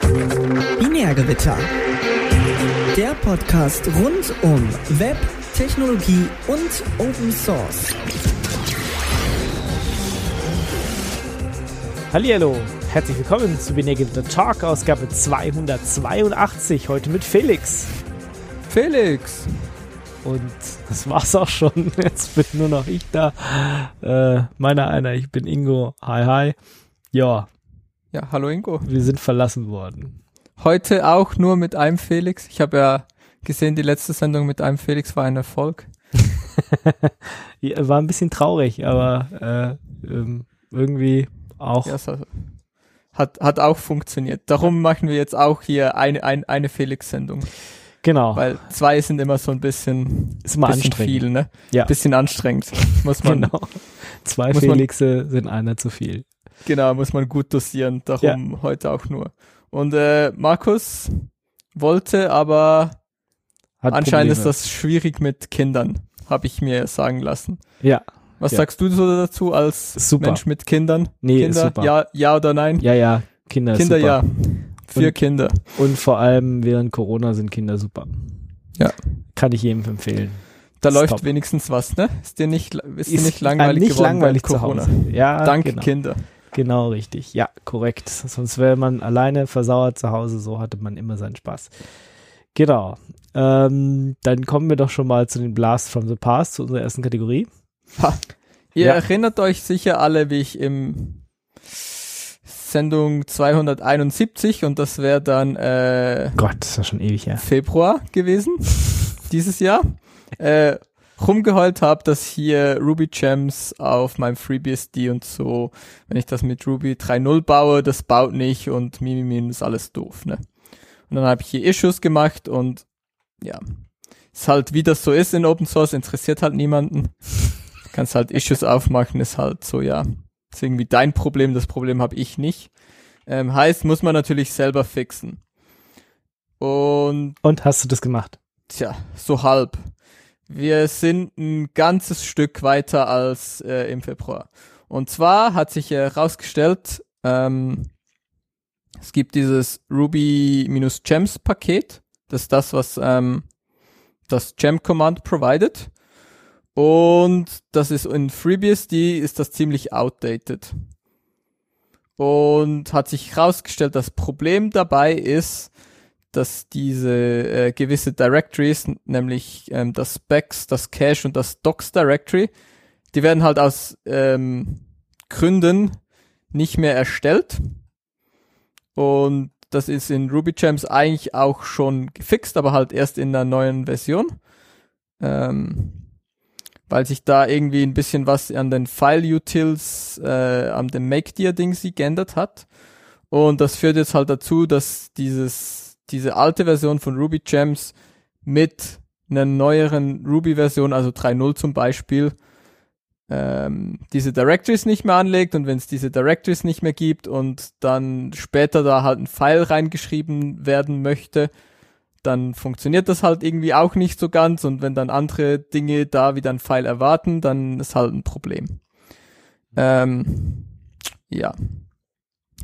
Binärgewitter. Der Podcast rund um Web, Technologie und Open Source. Hallihallo, herzlich willkommen zu Binärgewitter Talk, Ausgabe 282, heute mit Felix. Felix! Und das war's auch schon. Jetzt bin nur noch ich da. Äh, meiner einer, ich bin Ingo. Hi, hi. Ja. Ja, hallo Ingo. Wir sind verlassen worden. Heute auch nur mit einem Felix. Ich habe ja gesehen, die letzte Sendung mit einem Felix war ein Erfolg. war ein bisschen traurig, aber äh, ähm, irgendwie auch. Ja, hat, hat auch funktioniert. Darum machen wir jetzt auch hier eine, eine, eine Felix-Sendung. Genau. Weil zwei sind immer so ein bisschen, ist immer bisschen anstrengend. viel, ne? Ja. Bisschen anstrengend. Muss man. genau. Zwei Felixe sind einer zu viel. Genau, muss man gut dosieren. Darum ja. heute auch nur. Und äh, Markus wollte, aber Hat anscheinend Probleme. ist das schwierig mit Kindern, habe ich mir sagen lassen. Ja. Was ja. sagst du so dazu als super. Mensch mit Kindern? Nee, Kinder, super. Ja, ja oder nein? Ja, ja. Kinder, Kinder super. ja. Für und, Kinder. Und vor allem während Corona sind Kinder super. Ja. Kann ich jedem empfehlen. Da Stop. läuft wenigstens was, ne? Ist dir nicht, ist, ist dir nicht langweilig nicht geworden langweilig zu Hause. Ja, Dank genau. Kinder. Genau, richtig. Ja, korrekt. Sonst wäre man alleine versauert zu Hause. So hatte man immer seinen Spaß. Genau. Ähm, dann kommen wir doch schon mal zu den Blast from the Past, zu unserer ersten Kategorie. Ha. Ihr ja. erinnert euch sicher alle, wie ich im Sendung 271 und das wäre dann äh, Gott, das war schon ewig her. Februar gewesen, dieses Jahr. Äh, rumgeheult habe, dass hier Ruby Gems auf meinem FreeBSD und so, wenn ich das mit Ruby 3.0 baue, das baut nicht und Mimimi ist alles doof, ne? Und dann habe ich hier Issues gemacht und ja, ist halt wie das so ist in Open Source, interessiert halt niemanden. Kannst halt Issues aufmachen, ist halt so, ja, ist irgendwie dein Problem, das Problem habe ich nicht. Ähm, heißt, muss man natürlich selber fixen. Und, und hast du das gemacht? Tja, so halb. Wir sind ein ganzes Stück weiter als äh, im Februar. Und zwar hat sich herausgestellt, ähm, es gibt dieses Ruby-Gems-Paket. Das ist das, was ähm, das Gem-Command provided. Und das ist in FreeBSD ist das ziemlich outdated. Und hat sich herausgestellt, das Problem dabei ist, dass diese äh, gewisse Directories, nämlich ähm, das Specs, das Cache und das Docs Directory, die werden halt aus ähm, Gründen nicht mehr erstellt. Und das ist in RubyGems eigentlich auch schon gefixt, aber halt erst in der neuen Version. Ähm, weil sich da irgendwie ein bisschen was an den File-Utils, äh, an dem Make-Dir-Ding sie geändert hat. Und das führt jetzt halt dazu, dass dieses, diese alte Version von Ruby Gems mit einer neueren Ruby-Version, also 3.0 zum Beispiel, ähm, diese Directories nicht mehr anlegt und wenn es diese Directories nicht mehr gibt und dann später da halt ein File reingeschrieben werden möchte, dann funktioniert das halt irgendwie auch nicht so ganz und wenn dann andere Dinge da wieder ein File erwarten, dann ist halt ein Problem. Ähm, ja.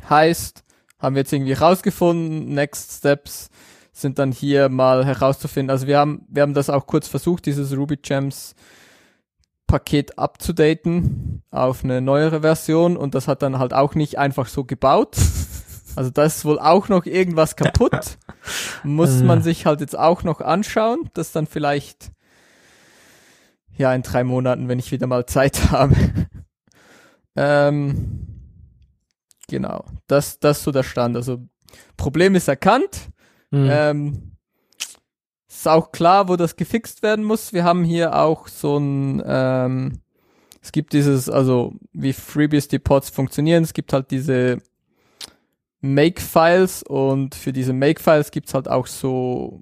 Heißt, haben wir jetzt irgendwie rausgefunden, Next Steps sind dann hier mal herauszufinden. Also wir haben, wir haben das auch kurz versucht, dieses Ruby Gems Paket abzudaten auf eine neuere Version und das hat dann halt auch nicht einfach so gebaut. Also da ist wohl auch noch irgendwas kaputt. Muss man sich halt jetzt auch noch anschauen, das dann vielleicht ja in drei Monaten, wenn ich wieder mal Zeit habe. ähm, genau, das das ist so der Stand. Also Problem ist erkannt. Mhm. Ähm, ist auch klar, wo das gefixt werden muss. Wir haben hier auch so ein, ähm, es gibt dieses, also wie FreeBSD-Pods funktionieren, es gibt halt diese Make-Files und für diese Make-Files gibt's halt auch so,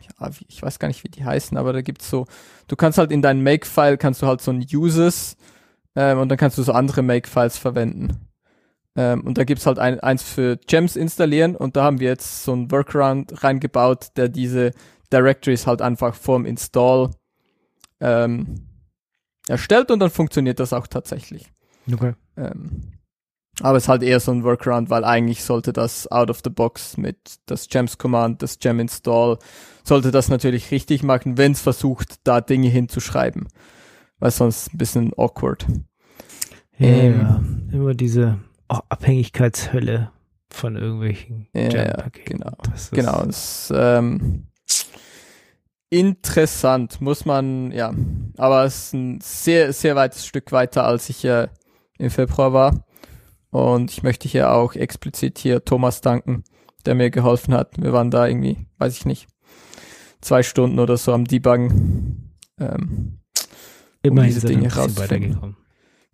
ja, ich weiß gar nicht, wie die heißen, aber da gibt's so, du kannst halt in deinem Make-File kannst du halt so ein Uses ähm, und dann kannst du so andere Make-Files verwenden. Ähm, und da gibt's halt ein, eins für Gems installieren und da haben wir jetzt so ein Workaround reingebaut, der diese Directories halt einfach vorm Install ähm, erstellt und dann funktioniert das auch tatsächlich. Okay. Ähm, Aber es ist halt eher so ein Workaround, weil eigentlich sollte das out of the box mit das Gems Command, das Gem Install, sollte das natürlich richtig machen, wenn es versucht, da Dinge hinzuschreiben. Weil sonst ein bisschen awkward. Ja, Ähm. immer diese Abhängigkeitshölle von irgendwelchen Ja, ja, genau. Das ist- Genau, das ähm, interessant, muss man, ja. Aber es ist ein sehr, sehr weites Stück weiter, als ich äh, im Februar war. Und ich möchte hier auch explizit hier Thomas danken, der mir geholfen hat. Wir waren da irgendwie, weiß ich nicht, zwei Stunden oder so am Debuggen. Ähm, Immerhin diese sind wir Dinge rauszufinden.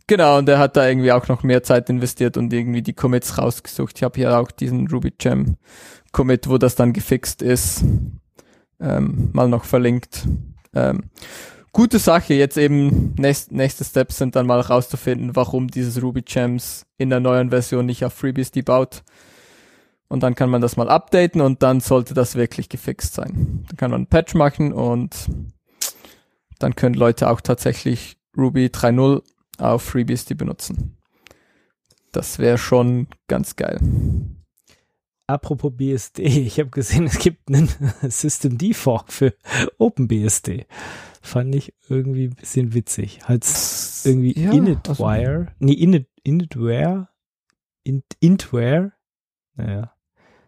Genau, und er hat da irgendwie auch noch mehr Zeit investiert und irgendwie die Commits rausgesucht. Ich habe hier auch diesen Ruby Gem Commit, wo das dann gefixt ist, ähm, mal noch verlinkt. Ähm, gute Sache, jetzt eben nächst, nächste Steps sind dann mal rauszufinden, warum dieses Ruby Gems in der neuen Version nicht auf FreeBSD baut. Und dann kann man das mal updaten und dann sollte das wirklich gefixt sein. Dann kann man einen Patch machen und dann können Leute auch tatsächlich Ruby 3.0 auf FreeBSD benutzen. Das wäre schon ganz geil. Apropos BSD, ich habe gesehen, es gibt einen System D Fork für OpenBSD. Fand ich irgendwie ein bisschen witzig. Heißt irgendwie Ja, Initwire. Nee, Init, Initware? Int, Intware? Naja.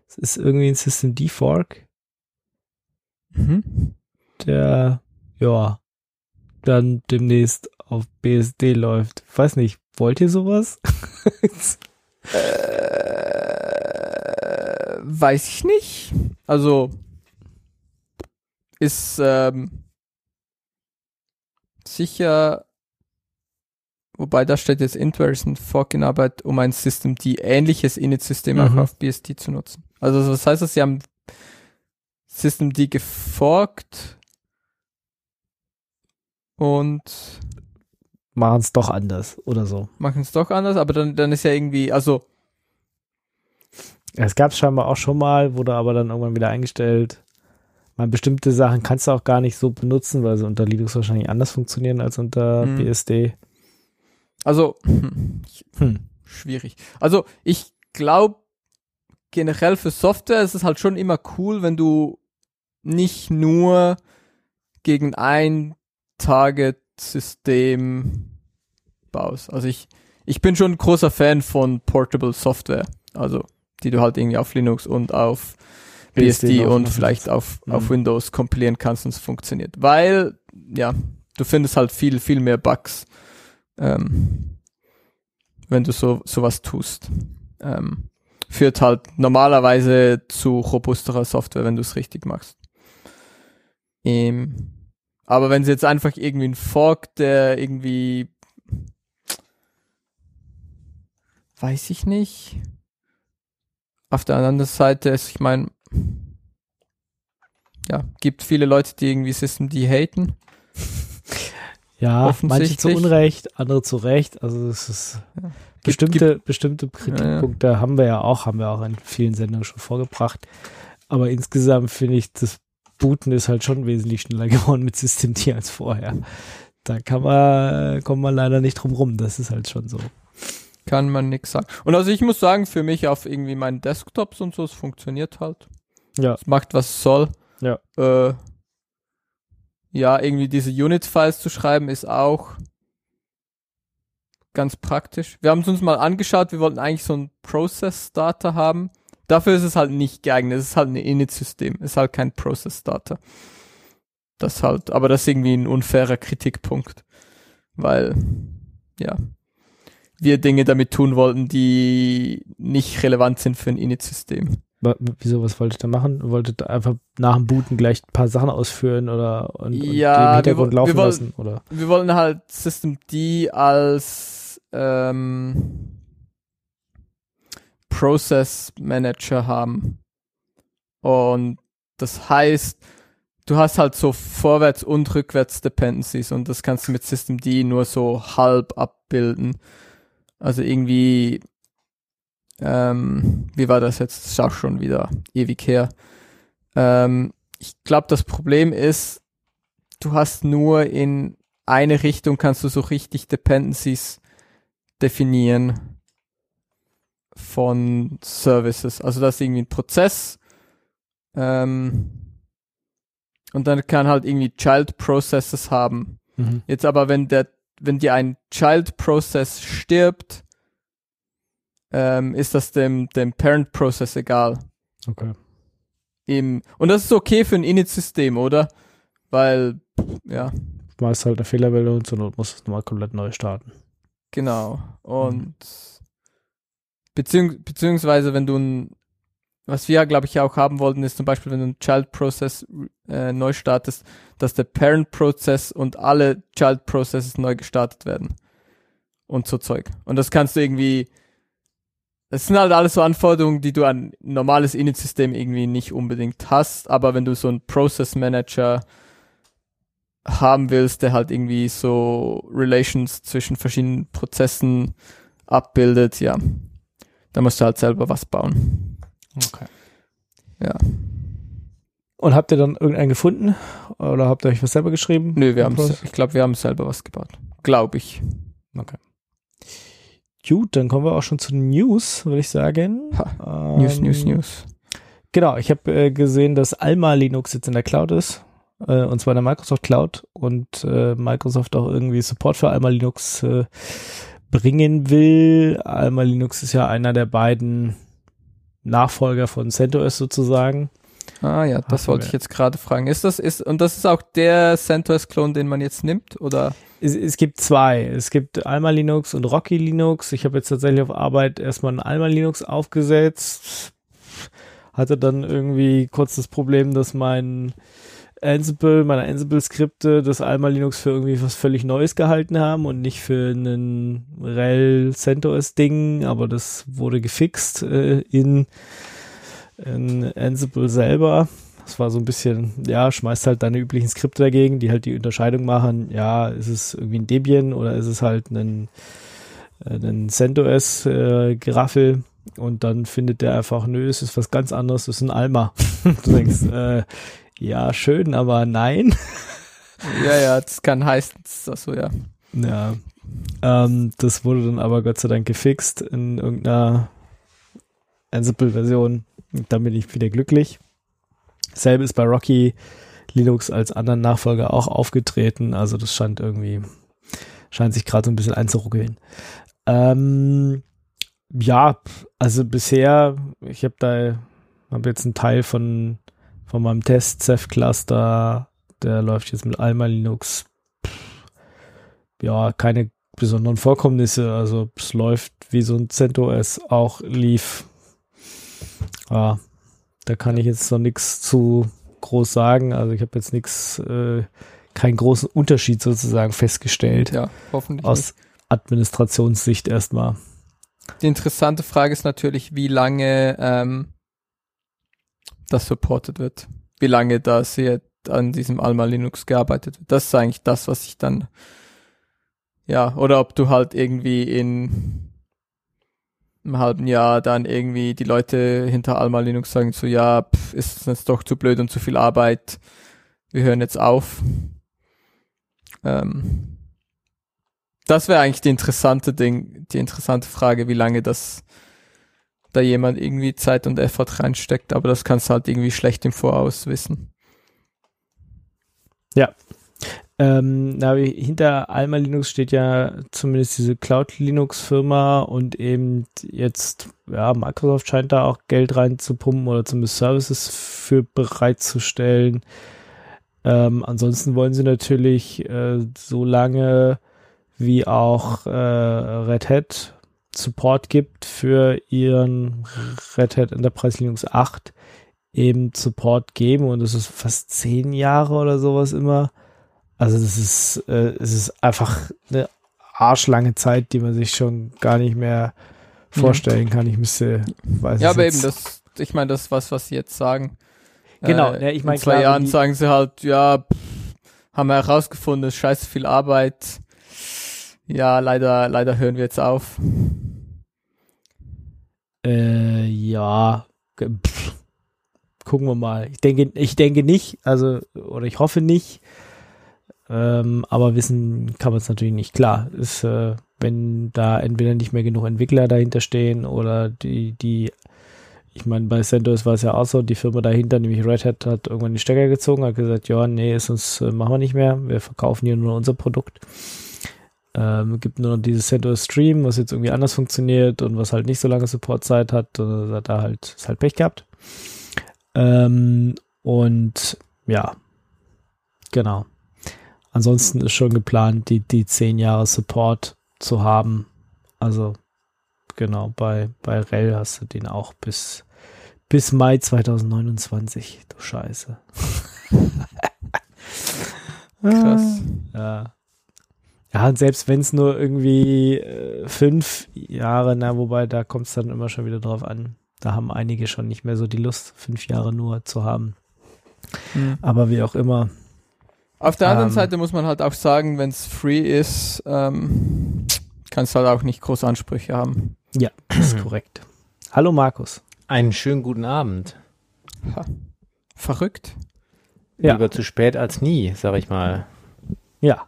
Es ist irgendwie ein System D Fork, Mhm. der, ja, dann demnächst auf BSD läuft. Weiß nicht, wollt ihr sowas? Äh, weiß ich nicht. Also ist ähm, sicher, wobei da steht jetzt ist ein Fork in Arbeit, um ein System, die ähnliches Init-System auch Mhm. auf BSD zu nutzen. Also was heißt das? Sie haben System D geforkt und Machen es doch anders oder so. machen es doch anders, aber dann, dann ist ja irgendwie, also Es gab es scheinbar auch schon mal, wurde aber dann irgendwann wieder eingestellt. Man bestimmte Sachen kannst du auch gar nicht so benutzen, weil sie unter Linux wahrscheinlich anders funktionieren als unter Hm. BSD. Also, hm, Hm. schwierig. Also, ich glaube, generell für Software ist es halt schon immer cool, wenn du nicht nur gegen ein Target-System baust. Also ich, ich bin schon ein großer Fan von Portable Software. Also, die du halt irgendwie auf Linux und auf BSD, BSD und vielleicht auf, auf Mhm. Windows kompilieren kannst und es funktioniert. Weil, ja, du findest halt viel, viel mehr Bugs, ähm, wenn du so sowas tust. Ähm, führt halt normalerweise zu robusterer Software, wenn du es richtig machst. Ähm, aber wenn sie jetzt einfach irgendwie ein Fork, der irgendwie weiß ich nicht. Auf der anderen Seite ist, ich meine, ja, gibt viele Leute, die irgendwie System D haten. Ja, manche zu Unrecht, andere zu Recht. Also es ist Ja. bestimmte, bestimmte Kritikpunkte haben wir ja auch, haben wir auch in vielen Sendungen schon vorgebracht. Aber insgesamt finde ich, das Booten ist halt schon wesentlich schneller geworden mit System D als vorher. Da kann man, kommt man leider nicht drum rum. Das ist halt schon so. Kann man nix sagen. Und also ich muss sagen, für mich auf irgendwie meinen Desktops und so, es funktioniert halt. Ja. Es macht, was es soll. Ja. Äh, ja, irgendwie diese Unit-Files zu schreiben ist auch ganz praktisch. Wir haben es uns mal angeschaut, wir wollten eigentlich so ein Process-Starter haben. Dafür ist es halt nicht geeignet. Es ist halt ein Init-System. Es ist halt kein Process-Starter. Das halt, aber das ist irgendwie ein unfairer Kritikpunkt. Weil, ja, wir Dinge damit tun wollten, die nicht relevant sind für ein Init-System. Wieso, was wolltet ihr machen? Wolltet ihr einfach nach dem Booten gleich ein paar Sachen ausführen oder und, und Ja, im Hintergrund wir laufen wir wollen- lassen? Oder? Wir wollen halt System D als ähm, Process Manager haben. Und das heißt, du hast halt so Vorwärts- und Rückwärts-Dependencies und das kannst du mit System D nur so halb abbilden. Also irgendwie, ähm, wie war das jetzt? Das ist auch schon wieder ewig her. Ähm, ich glaube, das Problem ist, du hast nur in eine Richtung kannst du so richtig Dependencies definieren. von Services. Also das ist irgendwie ein Prozess. Ähm, und dann kann halt irgendwie Child Processes haben. Mhm. Jetzt aber, wenn der, wenn dir ein Child Process stirbt, ähm, ist das dem, dem Parent Process egal. Okay. Im, und das ist okay für ein Init-System, oder? Weil, ja, Meist halt eine Fehlerwelle und zur Not muss es nochmal komplett neu starten. genau. Und beziehungs beziehungsweise, wenn du ein, was wir, glaube ich, auch haben wollten, ist zum Beispiel, wenn du einen Child Process äh, neu startest, dass der Parent Process und alle Child Processes neu gestartet werden. Und so Zeug. Und das kannst du irgendwie, das sind halt alles so Anforderungen, die du an ein normales Init-System irgendwie nicht unbedingt hast, aber wenn du so einen Process Manager haben willst, der halt irgendwie so Relations zwischen verschiedenen Prozessen abbildet, ja, da musst du halt selber was bauen. Okay. Ja. Und habt ihr dann irgendeinen gefunden? Oder habt ihr euch was selber geschrieben? Nö, wir haben ich glaube, wir haben selber was gebaut. Glaube ich. Okay. Gut, dann kommen wir auch schon zu News, würde ich sagen. Ha, News, Ähm, News, News. Genau, ich habe äh, gesehen, dass Alma Linux jetzt in der Cloud ist. Äh, und zwar in der Microsoft Cloud. Und äh, Microsoft auch irgendwie Support für Alma Linux äh, bringen will. Alma Linux ist ja einer der beiden Nachfolger von CentOS sozusagen. Ah ja, das wollte wir. ich jetzt gerade fragen. Ist das, ist, und das ist auch der CentOS-Klon, den man jetzt nimmt? Oder? Es, es gibt zwei. Es gibt Alma Linux und Rocky Linux. Ich habe jetzt tatsächlich auf Arbeit erstmal ein Alma Linux aufgesetzt. Hatte dann irgendwie kurz das Problem, dass mein Ansible, meine Ansible-Skripte das Alma Linux für irgendwie was völlig Neues gehalten haben und nicht für einen RHEL CentOS-Ding, aber das wurde gefixt äh, in, in Ansible selber. Das war so ein bisschen, ja, schmeißt halt deine üblichen Skripte dagegen, die halt die Unterscheidung machen, ja, ist es irgendwie ein Debian oder ist es halt ein, äh, ein CentOS-Geraffel und dann findet der einfach, nö, es ist was ganz anderes, es ist ein Alma. du denkst, äh, ja, schön, aber nein. Ja, ja, das kann heißen, das ist so, ja. Ja. Ähm, das wurde dann aber Gott sei Dank gefixt in irgendeiner Ansible-Version. Dann bin ich wieder glücklich. Selbe ist bei Rocky Linux als anderen Nachfolger auch aufgetreten. Also das scheint irgendwie, scheint sich gerade so ein bisschen einzuruckeln. Ähm, ja, also bisher, ich habe da, habe jetzt einen Teil von, von meinem Test Ceph Cluster, der läuft jetzt mit Alma Linux. Ja, keine besonderen Vorkommnisse. Also es läuft wie so ein CentOS auch lief. Ja, da kann ich jetzt noch nichts zu groß sagen. Also ich habe jetzt nichts, äh, keinen großen Unterschied sozusagen festgestellt. Ja, hoffentlich. nicht. Aus Administrationssicht erstmal. Die interessante Frage ist natürlich, wie lange ähm, das supported wird. Wie lange das hier an diesem Alma Linux gearbeitet wird. Das ist eigentlich das, was ich dann ja, oder ob du halt irgendwie in einem halben Jahr dann irgendwie die Leute hinter Alma Linux sagen so, ja, pff, ist es jetzt doch zu blöd und zu viel Arbeit, wir hören jetzt auf. Ähm, das wäre eigentlich die interessante Ding, die interessante Frage, wie lange das da jemand irgendwie Zeit und Effort reinsteckt, aber das kannst du halt irgendwie schlecht im Voraus wissen. Ähm, na, wie- hinter Alma Linux steht ja zumindest diese Cloud Linux Firma und eben jetzt, ja, Microsoft scheint da auch Geld reinzupumpen oder zumindest Services für bereitzustellen. Ähm, ansonsten wollen sie natürlich äh, so lange wie auch äh, Red Hat Support gibt für ihren Red Hat Enterprise Linux 8 eben Support geben und das ist fast zehn Jahre oder sowas immer. Also das ist, äh, es ist einfach eine arschlange Zeit, die man sich schon gar nicht mehr vorstellen kann. Ich müsste, weiß Ja, es aber jetzt- eben, das, ich meine, das was, was sie jetzt sagen. Genau, Äh, ja, ich meine, in zwei klar, Jahren sagen sie halt, ja, pff, haben wir herausgefunden, ist scheiße viel Arbeit. Ja, leider, leider hören wir jetzt auf. Äh, ja, pff, gucken wir mal. Ich denke, ich denke nicht, also oder ich hoffe nicht. Ähm, aber wissen kann man es natürlich nicht. Klar, ist äh, wenn da entweder nicht mehr genug Entwickler dahinter stehen oder die, die, ich meine, bei CentOS war es ja auch so, die Firma dahinter, nämlich Red Hat, hat irgendwann die Stecker gezogen, hat gesagt, ja, nee, sonst äh, machen wir nicht mehr, wir verkaufen hier nur unser Produkt. Ähm, gibt nur noch dieses CentOS Stream, was jetzt irgendwie anders funktioniert und was halt nicht so lange Supportzeit hat, und hat da halt, ist halt Pech gehabt. Ähm, und ja, genau. Ansonsten ist schon geplant, die, die zehn Jahre Support zu haben. Also, genau, bei, bei REL hast du den auch bis, bis Mai 2029. Du Scheiße. Krass. Ja. Ja, und selbst wenn es nur irgendwie äh, fünf Jahre, na, wobei da kommt es dann immer schon wieder drauf an. Da haben einige schon nicht mehr so die Lust, fünf Jahre nur zu haben. Mhm. Aber wie auch immer. Auf der anderen Ähm. Seite muss man halt auch sagen, wenn es free ist, ähm, kannst du halt auch nicht große Ansprüche haben. Ja, das ist korrekt. Hallo Markus. Einen schönen guten Abend. Ha. Verrückt. Ja. Lieber zu spät als nie, sag ich mal. Ja,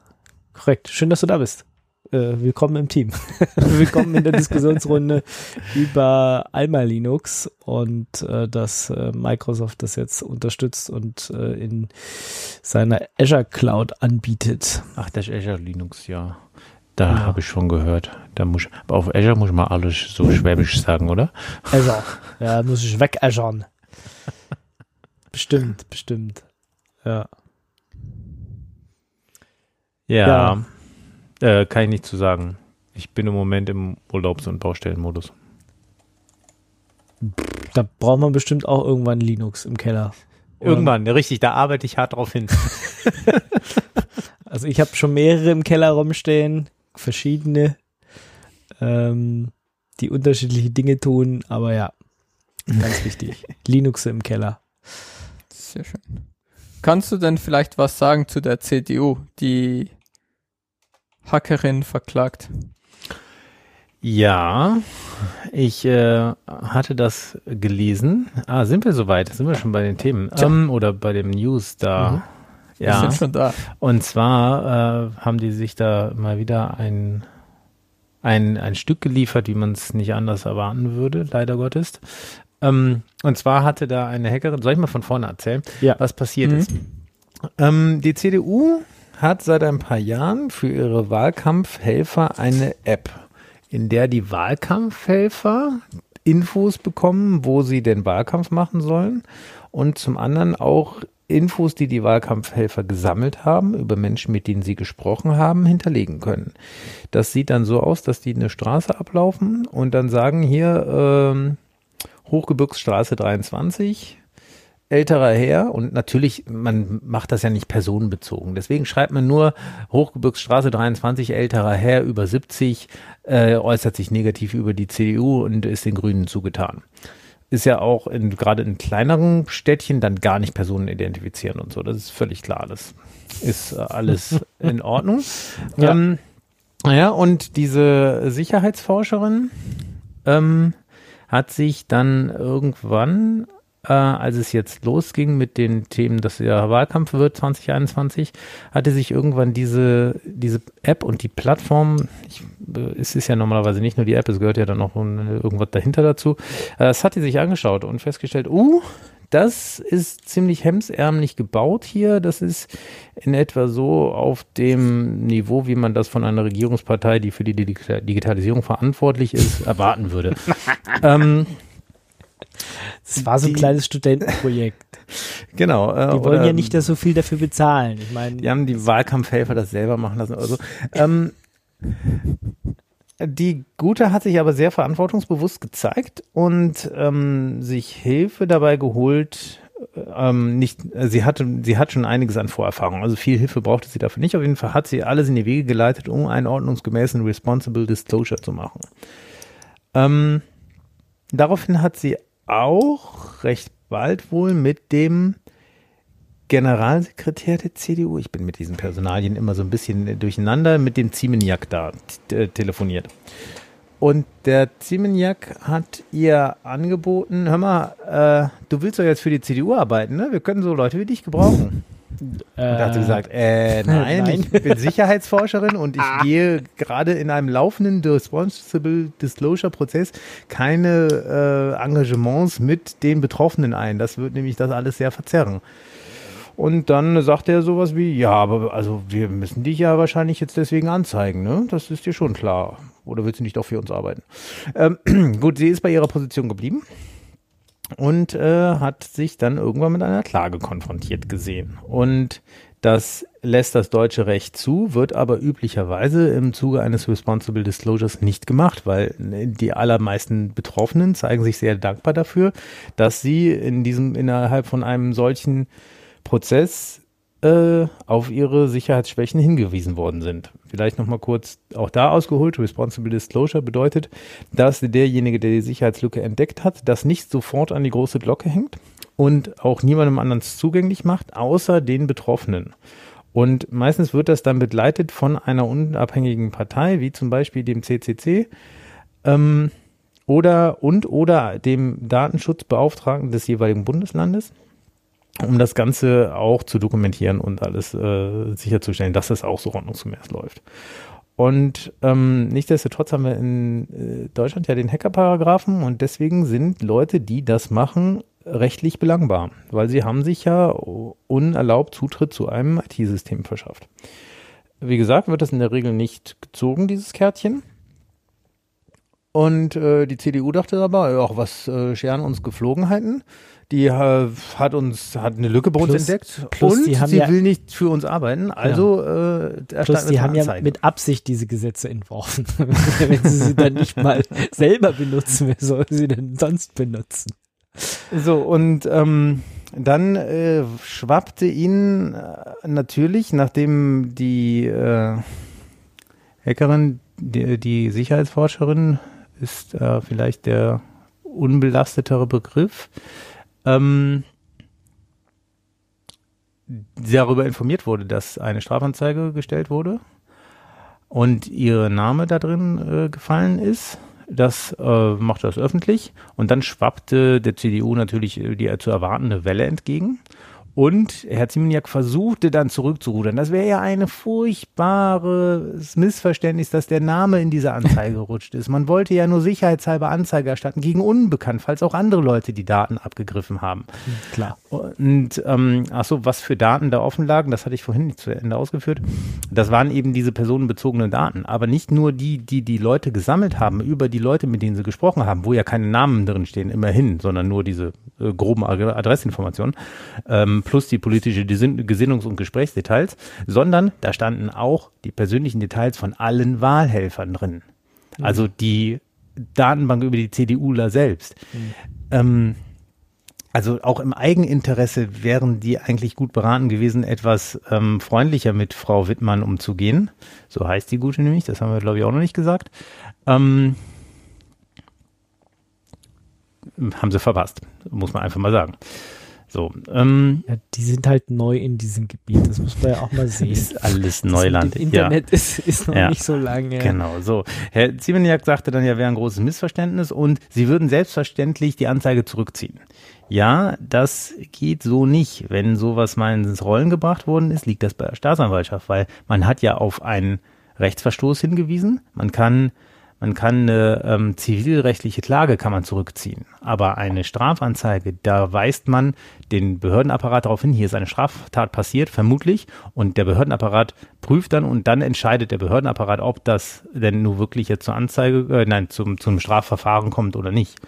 korrekt. Schön, dass du da bist. Äh, willkommen im Team. willkommen in der Diskussionsrunde über Alma Linux und äh, dass äh, Microsoft das jetzt unterstützt und äh, in seiner Azure Cloud anbietet. Ach, das ist Azure Linux, ja. Da Ja. habe ich schon gehört. Da muss, aber auf Azure muss man alles so schwäbisch sagen, oder? Azure. ja, muss ich weg Azure. Bestimmt, bestimmt. Ja. Ja. Äh, kann ich nicht zu sagen. Ich bin im Moment im Urlaubs- und Baustellenmodus. Da braucht man bestimmt auch irgendwann Linux im Keller. Oder- Irgendwann, ja, richtig, da arbeite ich hart drauf hin. Also ich habe schon mehrere im Keller rumstehen, verschiedene, ähm, die unterschiedliche Dinge tun, aber ja, ganz wichtig. Linux im Keller. Sehr schön. Kannst du denn vielleicht was sagen zu der CDU, die Hackerin verklagt? Ja, ich äh, hatte das gelesen. Ah, sind wir soweit? Sind wir schon bei den Themen? Ähm, oder bei dem News da? Mhm. Wir Ja. sind schon da. Und zwar äh, haben die sich da mal wieder ein, ein, ein Stück geliefert, wie man es nicht anders erwarten würde, leider Gottes. Ähm, und zwar hatte da eine Hackerin, soll ich mal von vorne erzählen, Ja. was passiert Mhm. ist? Ähm, die CDU hat seit ein paar Jahren für ihre Wahlkampfhelfer eine App, in der die Wahlkampfhelfer Infos bekommen, wo sie den Wahlkampf machen sollen und zum anderen auch Infos, die die Wahlkampfhelfer gesammelt haben, über Menschen, mit denen sie gesprochen haben, hinterlegen können. Das sieht dann so aus, dass die eine Straße ablaufen und dann sagen hier ähm, Hochgebirgsstraße 23, älterer Herr und natürlich, man macht das ja nicht personenbezogen. Deswegen schreibt man nur Hochgebirgsstraße 23, älterer Herr über 70, äh, äußert sich negativ über die CDU und ist den Grünen zugetan. Ist ja auch in, gerade in kleineren Städtchen dann gar nicht Personen identifizieren und so. Das ist völlig klar. Das ist äh, alles in Ordnung. Ja. Ähm, ja, und diese Sicherheitsforscherin ähm, hat sich dann irgendwann, äh, als es jetzt losging mit den Themen, dass ja Wahlkampf wird 2021, hatte sich irgendwann diese, diese App und die Plattform, ich, äh, es ist ja normalerweise nicht nur die App, es gehört ja dann noch irgendwas dahinter dazu, äh, das hat die sich angeschaut und festgestellt, uh, das ist ziemlich hemsärmlich gebaut hier. Das ist in etwa so auf dem Niveau, wie man das von einer Regierungspartei, die für die Digita- Digitalisierung verantwortlich ist, erwarten würde. ähm, Das war so ein Die- kleines Studentenprojekt. genau. Äh, Die wollen oder- ja nicht, dass so viel dafür bezahlen. Ich meine, Die haben die Wahlkampfhelfer das selber machen lassen oder so. Ähm, die Gute hat sich aber sehr verantwortungsbewusst gezeigt und ähm, sich Hilfe dabei geholt. Ähm, nicht, äh, sie hatte, sie hat schon einiges an Vorerfahrung, also viel Hilfe brauchte sie dafür nicht. Auf jeden Fall hat sie alles in die Wege geleitet, um einen ordnungsgemäßen Responsible Disclosure zu machen. Ähm, daraufhin hat sie auch recht bald wohl mit dem Generalsekretär der CDU, ich bin mit diesen Personalien immer so ein bisschen durcheinander, mit dem Ziemeniak da äh, telefoniert. Und der Ziemeniak hat ihr angeboten, hör mal, äh, du willst doch jetzt für die CDU arbeiten, ne? Wir können so Leute wie dich gebrauchen. Und da hat sie gesagt, äh, nein, Nein. ich bin Sicherheitsforscherin und ich gehe gerade in einem laufenden Responsible Disclosure Prozess keine äh, Engagements mit den Betroffenen ein. Das wird nämlich das alles sehr verzerren. Und dann sagt er sowas wie, ja, aber also wir müssen dich ja wahrscheinlich jetzt deswegen anzeigen, ne? Das ist dir schon klar. Oder willst du nicht doch für uns arbeiten? Ähm, gut, sie ist bei ihrer Position geblieben und äh, hat sich dann irgendwann mit einer Klage konfrontiert gesehen. Und das lässt das deutsche Recht zu, wird aber üblicherweise im Zuge eines Responsible Disclosures nicht gemacht, weil die allermeisten Betroffenen zeigen sich sehr dankbar dafür, dass sie in diesem innerhalb von einem solchen Prozess äh, auf ihre Sicherheitsschwächen hingewiesen worden sind. Vielleicht nochmal kurz auch da ausgeholt. Responsible Disclosure bedeutet, dass derjenige, der die Sicherheitslücke entdeckt hat, das nicht sofort an die große Glocke hängt und auch niemandem anderen zugänglich macht, außer den Betroffenen. Und meistens wird das dann begleitet von einer unabhängigen Partei, wie zum Beispiel dem CCC ähm, oder und oder dem Datenschutzbeauftragten des jeweiligen Bundeslandes um das Ganze auch zu dokumentieren und alles äh, sicherzustellen, dass das auch so ordnungsgemäß läuft. Und ähm, nichtsdestotrotz haben wir in äh, Deutschland ja den Hacker-Paragraphen und deswegen sind Leute, die das machen, rechtlich belangbar, weil sie haben sich ja unerlaubt Zutritt zu einem IT-System verschafft. Wie gesagt, wird das in der Regel nicht gezogen, dieses Kärtchen. Und äh, die CDU dachte aber, ja, was äh, scheren uns Geflogenheiten? Die äh, hat uns hat eine Lücke bei uns Plus- entdeckt plus und die sie ja- will nicht für uns arbeiten. Also äh, Plus, erstatten die wir haben ja Anzeige. mit Absicht diese Gesetze entworfen. Wenn sie sie dann nicht mal selber benutzen, wer soll sie denn sonst benutzen? So, und ähm, dann äh, schwappte ihnen äh, natürlich, nachdem die äh, Hackerin, die, die Sicherheitsforscherin ist äh, vielleicht der unbelastetere Begriff, ähm, darüber informiert wurde, dass eine Strafanzeige gestellt wurde und ihr Name da drin äh, gefallen ist. Das äh, macht das öffentlich und dann schwappte der CDU natürlich äh, die zu erwartende Welle entgegen. Und Herr Ziemniak versuchte dann zurückzurudern. Das wäre ja ein furchtbares Missverständnis, dass der Name in dieser Anzeige gerutscht ist. Man wollte ja nur sicherheitshalber Anzeige erstatten gegen Unbekannt, falls auch andere Leute die Daten abgegriffen haben. Klar. Und ähm, ach so, was für Daten da offen lagen, das hatte ich vorhin nicht zu Ende ausgeführt. Das waren eben diese personenbezogenen Daten, aber nicht nur die, die die Leute gesammelt haben über die Leute, mit denen sie gesprochen haben, wo ja keine Namen drin stehen, immerhin, sondern nur diese äh, groben Ad- Adressinformationen, ähm, plus die politische Gesinnungs- und Gesprächsdetails, sondern da standen auch die persönlichen Details von allen Wahlhelfern drin. Also die Datenbank über die CDUler selbst. Ähm, also auch im Eigeninteresse wären die eigentlich gut beraten gewesen, etwas ähm, freundlicher mit Frau Wittmann umzugehen. So heißt die Gute nämlich, das haben wir, glaube ich, auch noch nicht gesagt. Ähm, haben sie verpasst, muss man einfach mal sagen. So, ähm, Ja, die sind halt neu in diesem Gebiet, das muss man ja auch mal sehen. ist alles Das Neuland. dem Internet ist, ist noch Ja. nicht so lange. Genau, so. Herr Ziemeniak sagte dann, ja, wäre ein großes Missverständnis und Sie würden selbstverständlich die Anzeige zurückziehen. Ja, das geht so nicht. Wenn sowas mal ins Rollen gebracht worden ist, liegt das bei der Staatsanwaltschaft, weil man hat ja auf einen Rechtsverstoß hingewiesen. Man kann, man kann eine ähm, zivilrechtliche Klage kann man zurückziehen. Aber eine Strafanzeige, da weist man den Behördenapparat darauf hin, hier ist eine Straftat passiert, vermutlich, und der Behördenapparat prüft dann und dann entscheidet der Behördenapparat, ob das denn nur wirklich jetzt zur Anzeige, äh, nein, zum, zum Strafverfahren kommt oder nicht.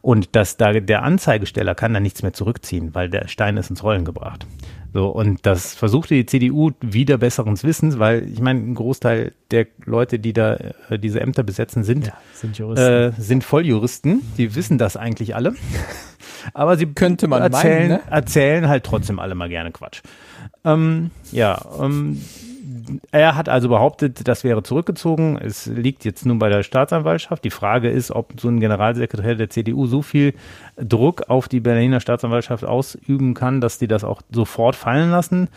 Und dass da der Anzeigesteller kann da nichts mehr zurückziehen, weil der Stein ist ins Rollen gebracht. So, und das versuchte die CDU wieder besseren Wissens, weil ich meine, ein Großteil der Leute, die da äh, diese Ämter besetzen, sind, Ja, sind Juristen. äh, sind Volljuristen. Die wissen das eigentlich alle. Aber sie Könnte man erzählen, meinen, ne? erzählen halt trotzdem alle mal gerne Quatsch. Ähm, ja, ähm, er hat also behauptet, das wäre zurückgezogen. Es liegt jetzt nun bei der Staatsanwaltschaft. Die Frage ist, ob so ein Generalsekretär der CDU so viel Druck auf die Berliner Staatsanwaltschaft ausüben kann, dass die das auch sofort fallen lassen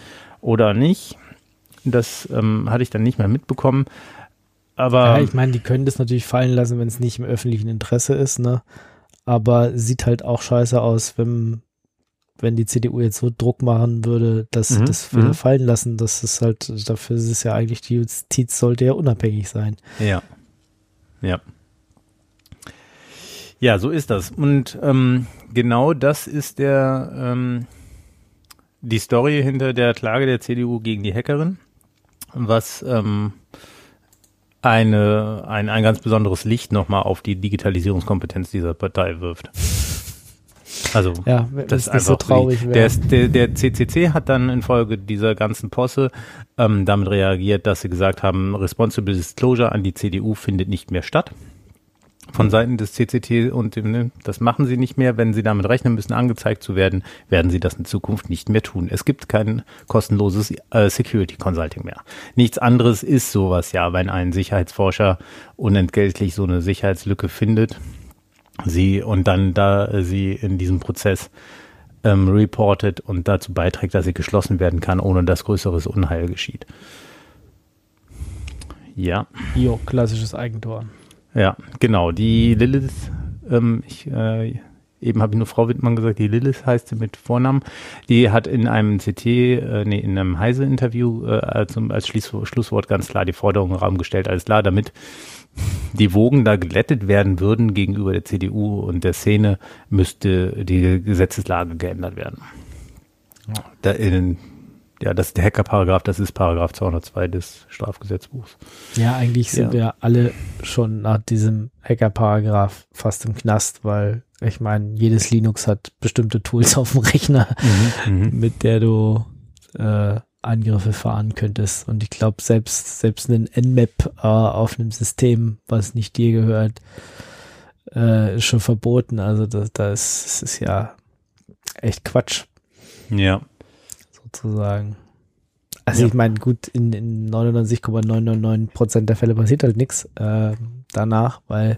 oder nicht. Das ähm, hatte ich dann nicht mehr mitbekommen. Aber ja, ich meine, die können das natürlich fallen lassen, wenn es nicht im öffentlichen Interesse ist, ne? Aber sieht halt auch scheiße aus, wenn wenn die CDU jetzt so Druck machen würde, dass sie Mhm, das wieder mhm. fallen lassen, das ist halt, dafür ist es ja eigentlich, die Justiz sollte ja unabhängig sein. Ja. Ja. Ja, so ist das. Und ähm, genau das ist der ähm, die Story hinter der Klage der CDU gegen die Hackerin, was ähm, eine, ein, ein ganz besonderes Licht nochmal auf die Digitalisierungskompetenz dieser Partei wirft. Also Ja, das ist nicht so einfach traurig der, wäre. der, der CCC hat dann infolge dieser ganzen Posse ähm, damit reagiert, dass sie gesagt haben, Responsible Disclosure an die CDU findet nicht mehr statt. Von Seiten des CCT und dem, ne, das machen sie nicht mehr. Wenn sie damit rechnen müssen, angezeigt zu werden, werden sie das in Zukunft nicht mehr tun. Es gibt kein kostenloses äh, Security Consulting mehr. Nichts anderes ist sowas ja, wenn ein Sicherheitsforscher unentgeltlich so eine Sicherheitslücke findet, sie und dann da äh, sie in diesem Prozess ähm, reportet und dazu beiträgt, dass sie geschlossen werden kann, ohne dass größeres Unheil geschieht. Ja, Jo, klassisches Eigentor. ja, genau. Die Lilith, ähm, ich, äh, eben habe ich nur Frau Wittmann gesagt, die Lilith heißt sie mit Vornamen. Die hat in einem CT, äh, nee, in einem Heise-Interview äh, als, als Schluss, Schlusswort ganz klar die Forderung im Raum gestellt, alles klar, damit die Wogen da geglättet werden würden gegenüber der CDU und der Szene, müsste die Gesetzeslage geändert werden. Da in, ja, das ist der Hacker-Paragraph, das ist Paragraph 202 des Strafgesetzbuchs. Ja, eigentlich sind Ja. wir alle schon nach diesem Hacker-Paragraph fast im Knast, weil ich meine, jedes Linux hat bestimmte Tools auf dem Rechner, Mhm. mit der du äh, Angriffe fahren könntest. Und ich glaube, selbst, selbst ein Nmap äh, auf einem System, was nicht dir gehört, äh, ist schon verboten. Also das, das, das ist ja echt Quatsch, Ja. sozusagen. Also Ja. ich meine, gut, in, in 99,999 Prozent der Fälle passiert halt nichts äh, danach, weil,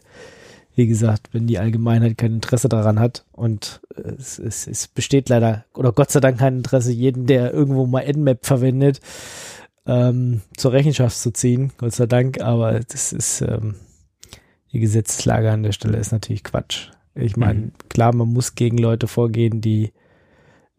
wie gesagt, wenn die Allgemeinheit kein Interesse daran hat und äh, es, es, es besteht leider, oder Gott sei Dank kein Interesse, jeden, der irgendwo mal Nmap verwendet, ähm, zur Rechenschaft zu ziehen, Gott sei Dank, aber das ist, ähm, die Gesetzeslage an der Stelle ist natürlich Quatsch. Ich meine, Mhm. klar, man muss gegen Leute vorgehen, die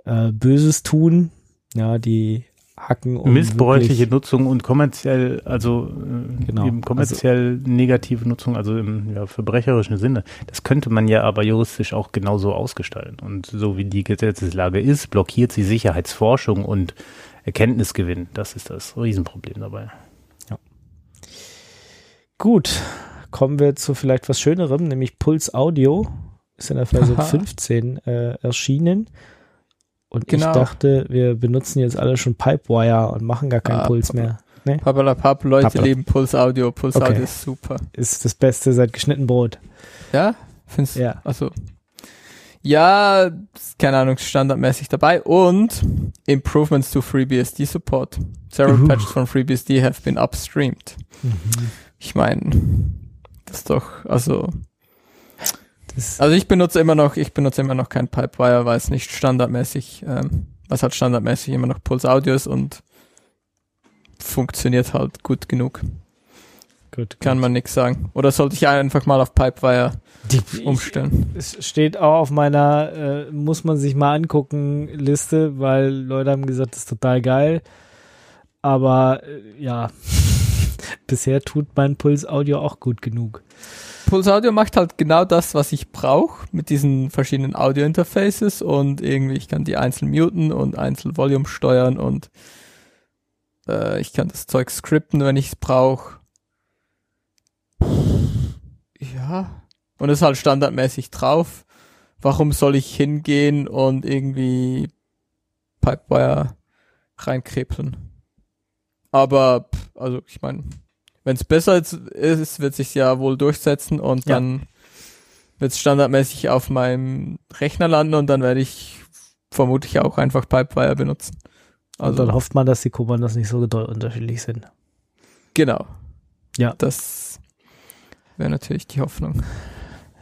äh, Böses tun, ja, die hacken um Missbräuchliche Nutzung und kommerziell, also äh, Genau. eben kommerziell negative Nutzung, also im ja, verbrecherischen Sinne. Das könnte man ja aber juristisch auch genauso ausgestalten. Und so wie die Gesetzeslage ist, blockiert sie Sicherheitsforschung und Erkenntnisgewinn. Das ist das Riesenproblem dabei. Gut, kommen wir zu vielleicht was Schönerem, nämlich Puls Audio ist in der Version Haha. 15 äh, erschienen. Und Genau. ich dachte, wir benutzen jetzt alle schon Pipewire und machen gar keinen Ah, Puls mehr. Ne? Pappalapapp, Leute Pappala- lieben Puls Audio. Puls Okay. Audio ist super. Ist das Beste seit geschnitten Brot. Ja? Findest Ja. Also. Ja, keine Ahnung, standardmäßig dabei und Improvements to FreeBSD Support. Several Uhu. patches from FreeBSD have been upstreamed. Ich meine, das ist doch, also, Das, also ich benutze immer noch, ich benutze immer noch kein Pipewire, weil es nicht standardmäßig, ähm, was halt standardmäßig immer noch Puls Audio ist und funktioniert halt gut genug. gut, Kann gut. man nix sagen. Oder sollte ich einfach mal auf Pipewire Die, umstellen? es steht auch auf meiner äh, muss man sich mal angucken Liste, weil Leute haben gesagt, das ist total geil. Aber äh, ja, bisher tut mein Puls Audio auch gut genug. Pulse Audio macht halt genau das, was ich brauche, mit diesen verschiedenen Audio-Interfaces und irgendwie, ich kann die einzeln muten und einzeln Volume steuern und äh, ich kann das Zeug skripten, wenn ich es brauche. Ja. Und es ist halt standardmäßig drauf. Warum soll ich hingehen und irgendwie Pipewire reinkrebeln? Aber, also ich meine, wenn es besser ist, wird sich ja wohl durchsetzen und Ja. dann wird es standardmäßig auf meinem Rechner landen und dann werde ich vermutlich auch einfach Pipewire benutzen. Und Also dann hofft man, dass die Kommandos nicht so unterschiedlich sind. genau. Ja. Das wäre natürlich die Hoffnung.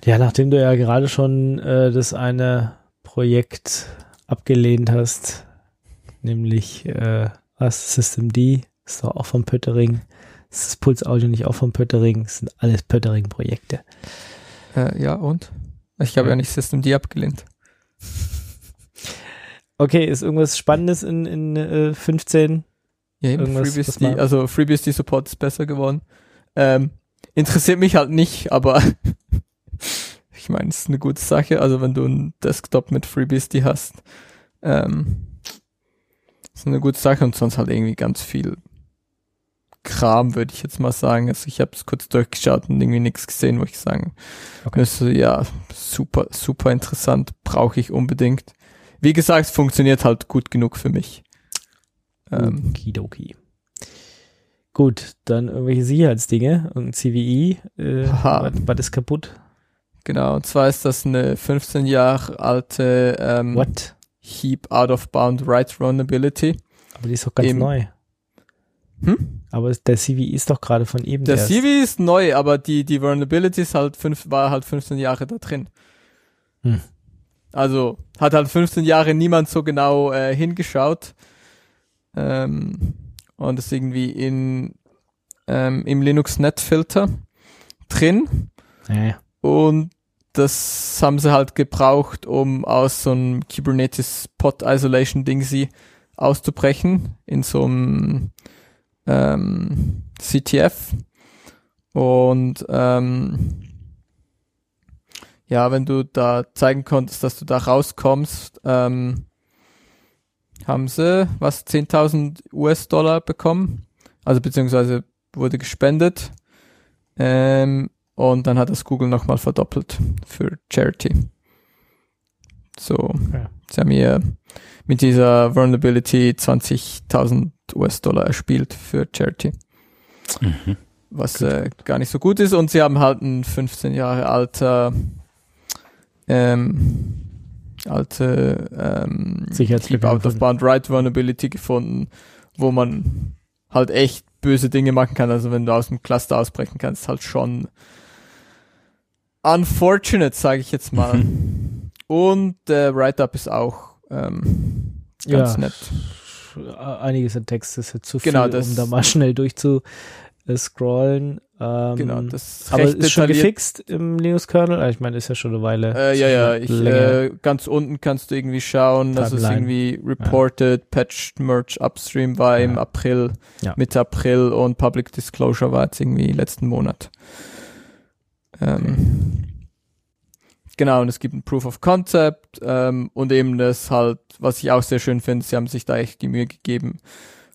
Ja, nachdem du ja gerade schon äh, das eine Projekt abgelehnt hast, nämlich äh, was System D, ist doch auch von Pöttering. Ist das Puls Audio nicht auch von Pöttering? Das sind alles Pöttering-Projekte. Äh, ja, und? Ich habe Ja. ja nicht System D abgelehnt. Okay, ist irgendwas Spannendes in, in äh, 15? Ja, eben Irgendwas, FreeBSD, also FreeBSD Support ist besser geworden. Ähm, interessiert mich halt nicht, aber ich meine, es ist eine gute Sache. Also wenn du einen Desktop mit FreeBSD hast, ähm, ist eine gute Sache und sonst halt irgendwie ganz viel Kram, würde ich jetzt mal sagen. Also ich habe es kurz durchgeschaut und irgendwie nichts gesehen, wo ich sagen Okay. müsste, ja, super, super interessant, brauche ich unbedingt. Wie gesagt, es funktioniert halt gut genug für mich. Ähm, Okidoki. Gut, dann irgendwelche Sicherheitsdinge. Irgendein CVE. Äh, Haha. was, ist kaputt? Genau, und zwar ist das eine 15 Jahre alte ähm, What? Heap Out of Bound Write Vulnerability. Aber die ist doch ganz Eben. neu. Hm? Aber der CVE ist doch gerade von eben Der erst. CV ist neu, aber die, die Vulnerability ist halt fünf, war halt 15 Jahre da drin. Hm. Also hat halt 15 Jahre niemand so genau äh, hingeschaut. Ähm, und ist irgendwie in, ähm, im Linux Netfilter drin. Ja, Und das haben sie halt gebraucht, um aus so einem Kubernetes Pod Isolation Ding sie auszubrechen in so einem ähm, CTF. Und ähm, ja, wenn du da zeigen konntest, dass du da rauskommst, ähm, haben sie was 10.000 US-Dollar bekommen, also beziehungsweise wurde gespendet. Ähm, und dann hat das Google nochmal verdoppelt für Charity. So, Ja. sie haben mir mit dieser Vulnerability 20.000 US-Dollar erspielt für Charity, Mhm. was äh, gar nicht so gut ist. Und sie haben halt ein 15 Jahre alter ähm, alte ähm, Sicherheitslücke Keep Out of gefunden. Bound Write Vulnerability gefunden, wo man halt echt böse Dinge machen kann. Also wenn du aus dem Cluster ausbrechen kannst, halt schon unfortunate, sage ich jetzt mal. Und der Write-Up ist auch ähm, ganz Ja. nett. Einiges an Text ist jetzt zu viel, Genau, das- um da mal schnell durchzu äh, scrollen. Ähm, Genau, das ist aber ist schon gefixt im Linux-Kernel? Ah, Ich meine, ist ja schon eine Weile. Äh, ja, ja, ich, äh, ganz unten kannst du irgendwie schauen, das ist Timeline. irgendwie reported, patched, merge upstream war im Ja. April, Ja. Mitte April und Public Disclosure war jetzt irgendwie letzten Monat. Ähm, Genau, und es gibt ein Proof of Concept ähm, und eben das halt, was ich auch sehr schön finde, sie haben sich da echt die Mühe gegeben,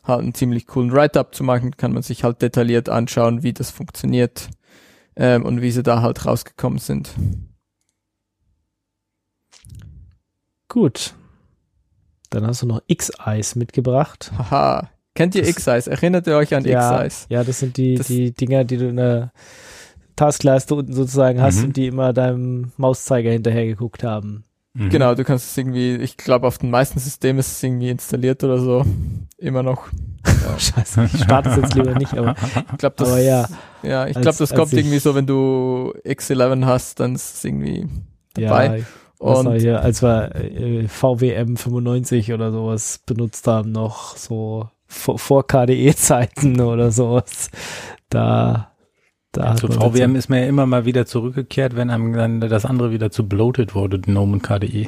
halt einen ziemlich coolen Write-up zu machen, kann man sich halt detailliert anschauen, wie das funktioniert ähm, und wie sie da halt rausgekommen sind. Gut. Dann hast du noch X-Eyes mitgebracht. Haha. Kennt ihr X-Eyes? Erinnert ihr euch an ja, X-Eyes? ja, das sind die, Das- die Dinger, die du in der Taskleiste unten sozusagen hast Mhm. und die immer deinem Mauszeiger hinterher geguckt haben. Mhm. Genau, du kannst es irgendwie, ich glaube auf den meisten Systemen ist es irgendwie installiert oder so. Immer noch. Scheiße, ich starte es jetzt lieber nicht, aber Ich glaube, das, Aber ja, ja, ich als- glaube, das kommt ich- irgendwie so, wenn du X11 hast, dann ist es irgendwie dabei. ja, und hier, als wir äh, VWM 95 oder sowas benutzt haben, noch so vor, vor KDE-Zeiten oder sowas. Da, da Zu hat man VWM ist man ja immer mal wieder zurückgekehrt, wenn einem dann das andere wieder zu bloated wurde, Gnome und KDE.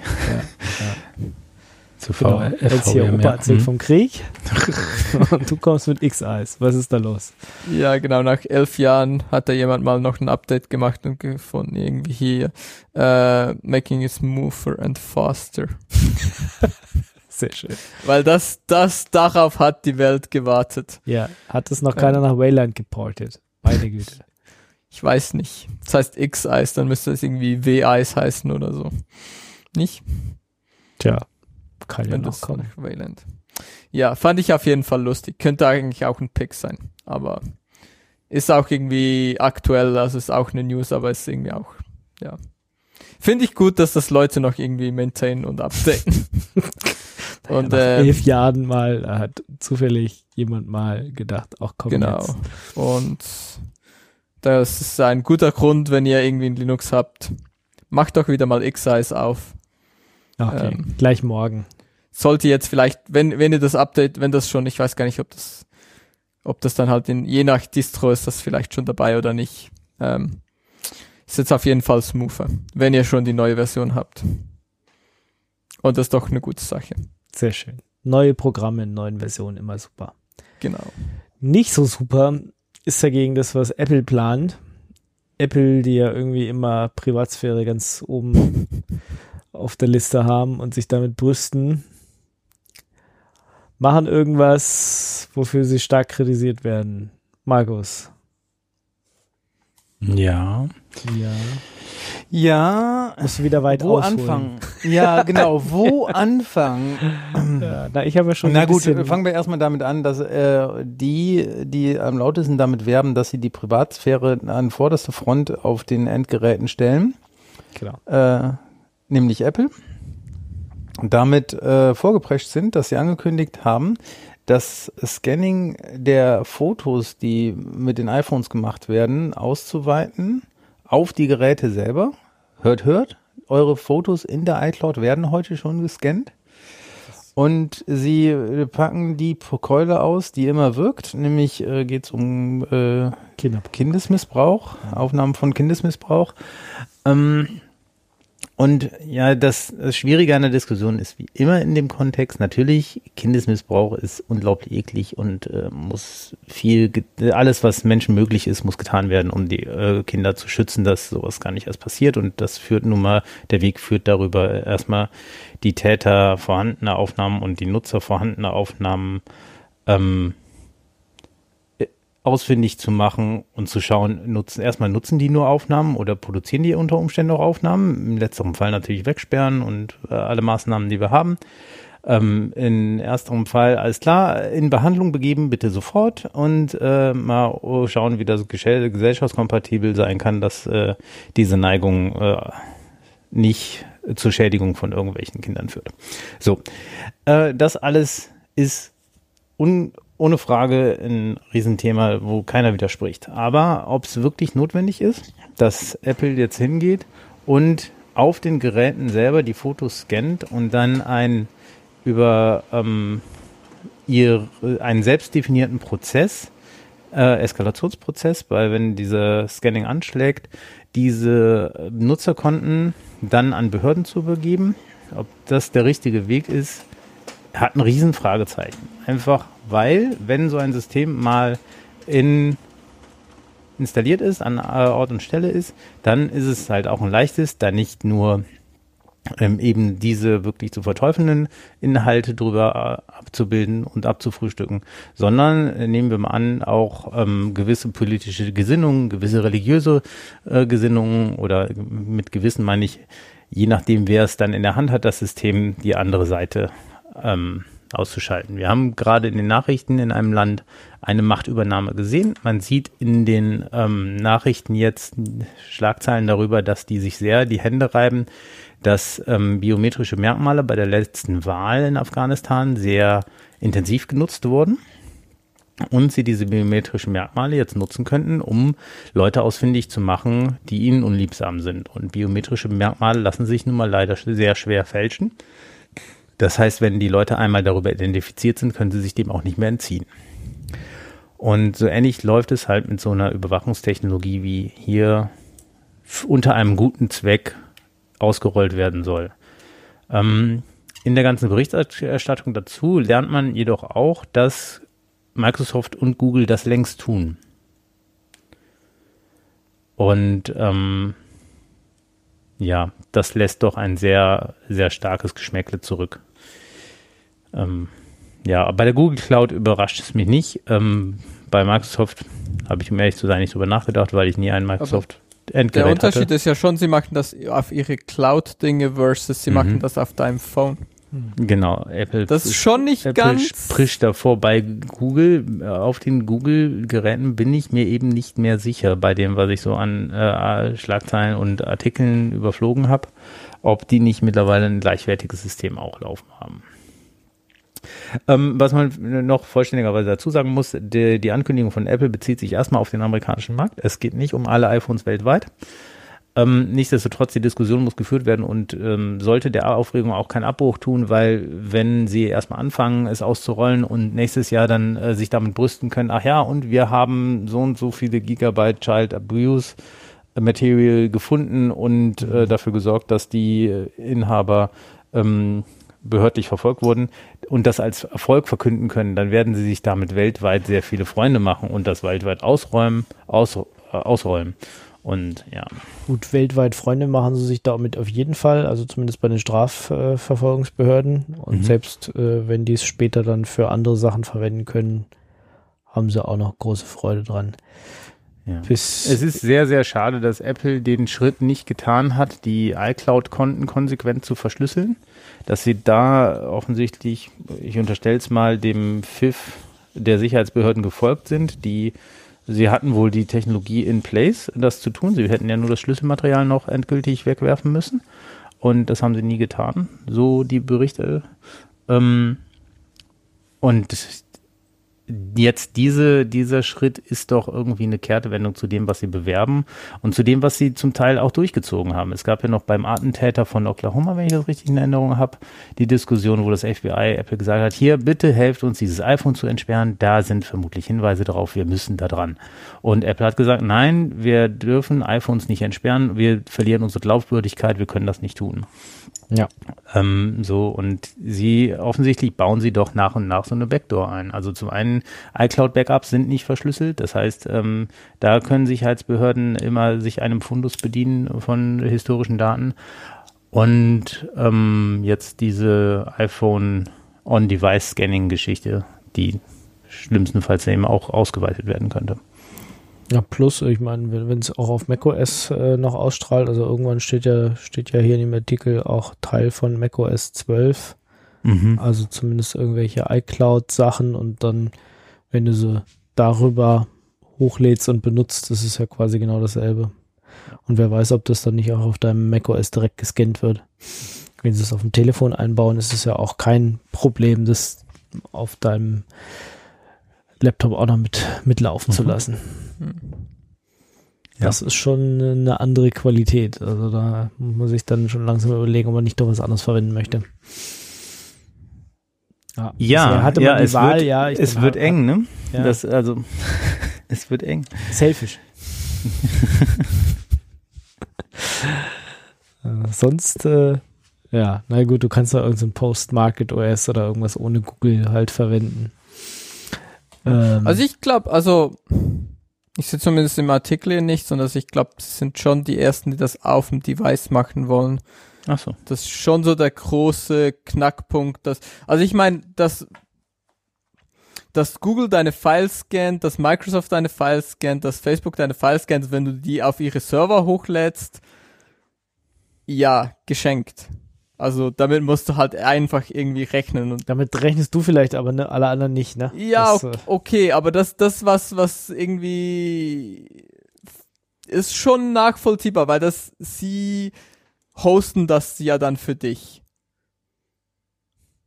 Zu Genau, V- jetzt hier VWM, Opa ja. erzählt vom Krieg und du kommst mit X-Eyes. Was ist da los? ja, genau, nach elf Jahren hat da jemand mal noch ein Update gemacht und gefunden, irgendwie hier, äh, making it smoother and faster. Sehr schön. Weil das, das, darauf hat die Welt gewartet. Ja, hat es noch keiner nach Wayland geportet. Meine Güte. Ich weiß nicht. Das heißt X-Eis, dann müsste es irgendwie W-Eis heißen oder so. Nicht? Tja, kann ja noch kommen. Ja, fand ich auf jeden Fall lustig. Könnte eigentlich auch ein Pick sein. Aber ist auch irgendwie aktuell, also ist auch eine News, aber ist irgendwie auch, ja. Finde ich gut, dass das Leute noch irgendwie maintainen und updaten. und Nach ähm, elf Jahren mal hat zufällig jemand mal gedacht, ach komm Genau. jetzt. Und das ist ein guter Grund, wenn ihr irgendwie ein Linux habt. Macht doch wieder mal X-Size auf. Okay, Ähm, gleich morgen. Sollte jetzt vielleicht, wenn, wenn ihr das Update, wenn das schon, ich weiß gar nicht, ob das, ob das dann halt in, je nach Distro ist das vielleicht schon dabei oder nicht. Ähm, ist jetzt auf jeden Fall smoother, wenn ihr schon die neue Version habt. Und das ist doch eine gute Sache. Sehr schön. Neue Programme in neuen Versionen, immer super. Genau. Nicht so super ist dagegen das, was Apple plant. Apple, die ja irgendwie immer Privatsphäre ganz oben auf der Liste haben und sich damit brüsten, machen irgendwas, wofür sie stark kritisiert werden. Markus. Ja. Ja. Ja, Musst du wieder weit wo ausholen. anfangen? Ja, genau, wo anfangen? Ja, na, ich habe ja schon Na gut, fangen wir erstmal damit an, dass äh, die, die am lautesten damit werben, dass sie die Privatsphäre an vorderste Front auf den Endgeräten stellen, genau. äh, nämlich Apple, und damit äh, vorgeprescht sind, dass sie angekündigt haben, das Scanning der Fotos, die mit den iPhones gemacht werden, auszuweiten auf die Geräte selber. Hört, hört, eure Fotos in der iCloud werden heute schon gescannt. Und sie äh, packen die Keule aus, die immer wirkt, nämlich äh, geht es um äh, Kinder. Kindesmissbrauch, Aufnahmen von Kindesmissbrauch. Ähm, und ja, das, das Schwierige an der Diskussion ist wie immer in dem Kontext, natürlich, Kindesmissbrauch ist unglaublich eklig und äh, muss viel, alles, was Menschen möglich ist, muss getan werden, um die äh, Kinder zu schützen, dass sowas gar nicht erst passiert. Und das führt nun mal, der Weg führt darüber, erstmal die Täter vorhandene Aufnahmen und die Nutzer vorhandene Aufnahmen ähm, ausfindig zu machen und zu schauen, nutzen, erstmal nutzen die nur Aufnahmen oder produzieren die unter Umständen auch Aufnahmen? Im letzteren Fall natürlich wegsperren und äh, alle Maßnahmen, die wir haben. Ähm, in ersterem Fall, alles klar, in Behandlung begeben, bitte sofort und äh, mal schauen, wie das gesell- gesellschaftskompatibel sein kann, dass äh, diese Neigung äh, nicht zur Schädigung von irgendwelchen Kindern führt. So, äh, das alles ist un, ohne Frage ein Riesenthema, wo keiner widerspricht. Aber ob es wirklich notwendig ist, dass Apple jetzt hingeht und auf den Geräten selber die Fotos scannt und dann ein über ähm, ihr, einen selbst definierten Prozess, äh, Eskalationsprozess, weil wenn dieser Scanning anschlägt, diese Nutzerkonten dann an Behörden zu übergeben. Ob das der richtige Weg ist, hat ein Riesenfragezeichen. Einfach weil, wenn so ein System mal in installiert ist, an äh, Ort und Stelle ist, dann ist es halt auch ein leichtes, da nicht nur ähm, eben diese wirklich zu verteufelnden Inhalte drüber äh, abzubilden und abzufrühstücken, sondern äh, nehmen wir mal an, auch ähm, gewisse politische Gesinnungen, gewisse religiöse äh, Gesinnungen oder mit Gewissen meine ich, je nachdem, wer es dann in der Hand hat, das System, die andere Seite ähm, auszuschalten. Wir haben gerade in den Nachrichten in einem Land eine Machtübernahme gesehen. Man sieht in den ähm, Nachrichten jetzt Schlagzeilen darüber, dass die sich sehr die Hände reiben, dass ähm, biometrische Merkmale bei der letzten Wahl in Afghanistan sehr intensiv genutzt wurden und sie diese biometrischen Merkmale jetzt nutzen könnten, um Leute ausfindig zu machen, die ihnen unliebsam sind. Und biometrische Merkmale lassen sich nun mal leider sehr schwer fälschen. Das heißt, wenn die Leute einmal darüber identifiziert sind, können sie sich dem auch nicht mehr entziehen. Und so ähnlich läuft es halt mit so einer Überwachungstechnologie, wie hier unter einem guten Zweck ausgerollt werden soll. Ähm, in der ganzen Berichterstattung dazu lernt man jedoch auch, dass Microsoft und Google das längst tun. Und ähm, ja, das lässt doch ein sehr, sehr starkes Geschmäckle zurück. Ähm, ja, bei der Google Cloud überrascht es mich nicht. Ähm, bei Microsoft habe ich, um ehrlich zu sein, nicht drüber nachgedacht, weil ich nie ein Microsoft Der Endgerät Unterschied hatte. ist ja schon, sie machen das auf ihre Cloud-Dinge versus sie Mhm. machen das auf deinem Phone. Genau, Apple. Das ist schon nicht Apple ganz. spricht davor. Bei Google, äh, auf den Google-Geräten bin ich mir eben nicht mehr sicher, bei dem, was ich so an äh, Schlagzeilen und Artikeln überflogen habe, ob die nicht mittlerweile ein gleichwertiges System auch laufen haben. Ähm, was man noch vollständigerweise dazu sagen muss, die, die Ankündigung von Apple bezieht sich erstmal auf den amerikanischen Markt. Es geht nicht um alle iPhones weltweit. Ähm, nichtsdestotrotz, die Diskussion muss geführt werden und ähm, sollte der Aufregung auch keinen Abbruch tun, weil wenn sie erstmal anfangen, es auszurollen und nächstes Jahr dann äh, sich damit brüsten können, ach ja, und wir haben so und so viele Gigabyte Child Abuse Material gefunden und äh, dafür gesorgt, dass die äh, Inhaber ähm, behördlich verfolgt wurden und das als Erfolg verkünden können, dann werden sie sich damit weltweit sehr viele Freunde machen und das weltweit ausräumen, aus, äh, ausräumen. Und ja. Gut, weltweit Freunde machen sie sich damit auf jeden Fall, also zumindest bei den Strafverfolgungsbehörden. Und Mhm. selbst äh, wenn die es später dann für andere Sachen verwenden können, haben sie auch noch große Freude dran. Ja. Es ist sehr, sehr schade, dass Apple den Schritt nicht getan hat, die iCloud-Konten konsequent zu verschlüsseln. Dass sie da offensichtlich, ich unterstelle es mal, dem Pfiff der Sicherheitsbehörden gefolgt sind, die sie hatten wohl die Technologie in place, das zu tun. Sie hätten ja nur das Schlüsselmaterial noch endgültig wegwerfen müssen. Und das haben sie nie getan, so die Berichte. Ähm, und jetzt diese, dieser Schritt ist doch irgendwie eine Kehrtwendung zu dem, was sie bewerben und zu dem, was sie zum Teil auch durchgezogen haben. Es gab ja noch beim Attentäter von Oklahoma, wenn ich das richtig in Erinnerung habe, die Diskussion, wo das FBI Apple gesagt hat, hier bitte helft uns, dieses iPhone zu entsperren. Da sind vermutlich Hinweise darauf, wir müssen da dran. Und Apple hat gesagt, nein, wir dürfen iPhones nicht entsperren, wir verlieren unsere Glaubwürdigkeit, wir können das nicht tun. Ja. Ähm, so, und sie, offensichtlich bauen sie doch nach und nach so eine Backdoor ein. Also zum einen, iCloud-Backups sind nicht verschlüsselt. Das heißt, ähm, da können Sicherheitsbehörden immer sich einem Fundus bedienen von historischen Daten. Und ähm, jetzt diese iPhone On-Device-Scanning-Geschichte, die schlimmstenfalls eben auch ausgeweitet werden könnte. Ja, plus, ich meine, wenn es auch auf macOS äh, noch ausstrahlt, also irgendwann steht ja, steht ja hier in dem Artikel auch Teil von macOS 12, also zumindest irgendwelche iCloud-Sachen und dann, wenn du sie darüber hochlädst und benutzt, das ist ja quasi genau dasselbe. Und wer weiß, ob das dann nicht auch auf deinem macOS direkt gescannt wird. Wenn sie es auf dem Telefon einbauen, ist es ja auch kein Problem, das auf deinem Laptop auch noch mit mitlaufen zu Mhm. lassen. Ja. Das ist schon eine andere Qualität. Also da muss man sich dann schon langsam überlegen, ob man nicht doch was anderes verwenden möchte. Ja, bisher hatte man ja, die es Wahl, wird, ja, ich es wird eng, ne? Ja. Das, also, es wird eng. Selfish. äh, sonst, äh, ja, na gut, du kannst da irgendein Post-Market OS oder irgendwas ohne Google halt verwenden. Ähm, Also ich glaube, also ich sehe zumindest im Artikel hier nicht, sondern ich glaube, sie sind schon die ersten, die das auf dem Device machen wollen. Ach so. Das ist schon so der große Knackpunkt. Dass, also ich meine, dass, dass Google deine Files scannt, dass Microsoft deine Files scannt, dass Facebook deine Files scannt, wenn du die auf ihre Server hochlädst, ja, geschenkt. Also damit musst du halt einfach irgendwie rechnen und damit rechnest du vielleicht, aber ne, alle anderen nicht, ne? ja, Das, ok- äh, okay, aber das, das was, was irgendwie ist schon nachvollziehbar, weil das sie hosten das ja dann für dich.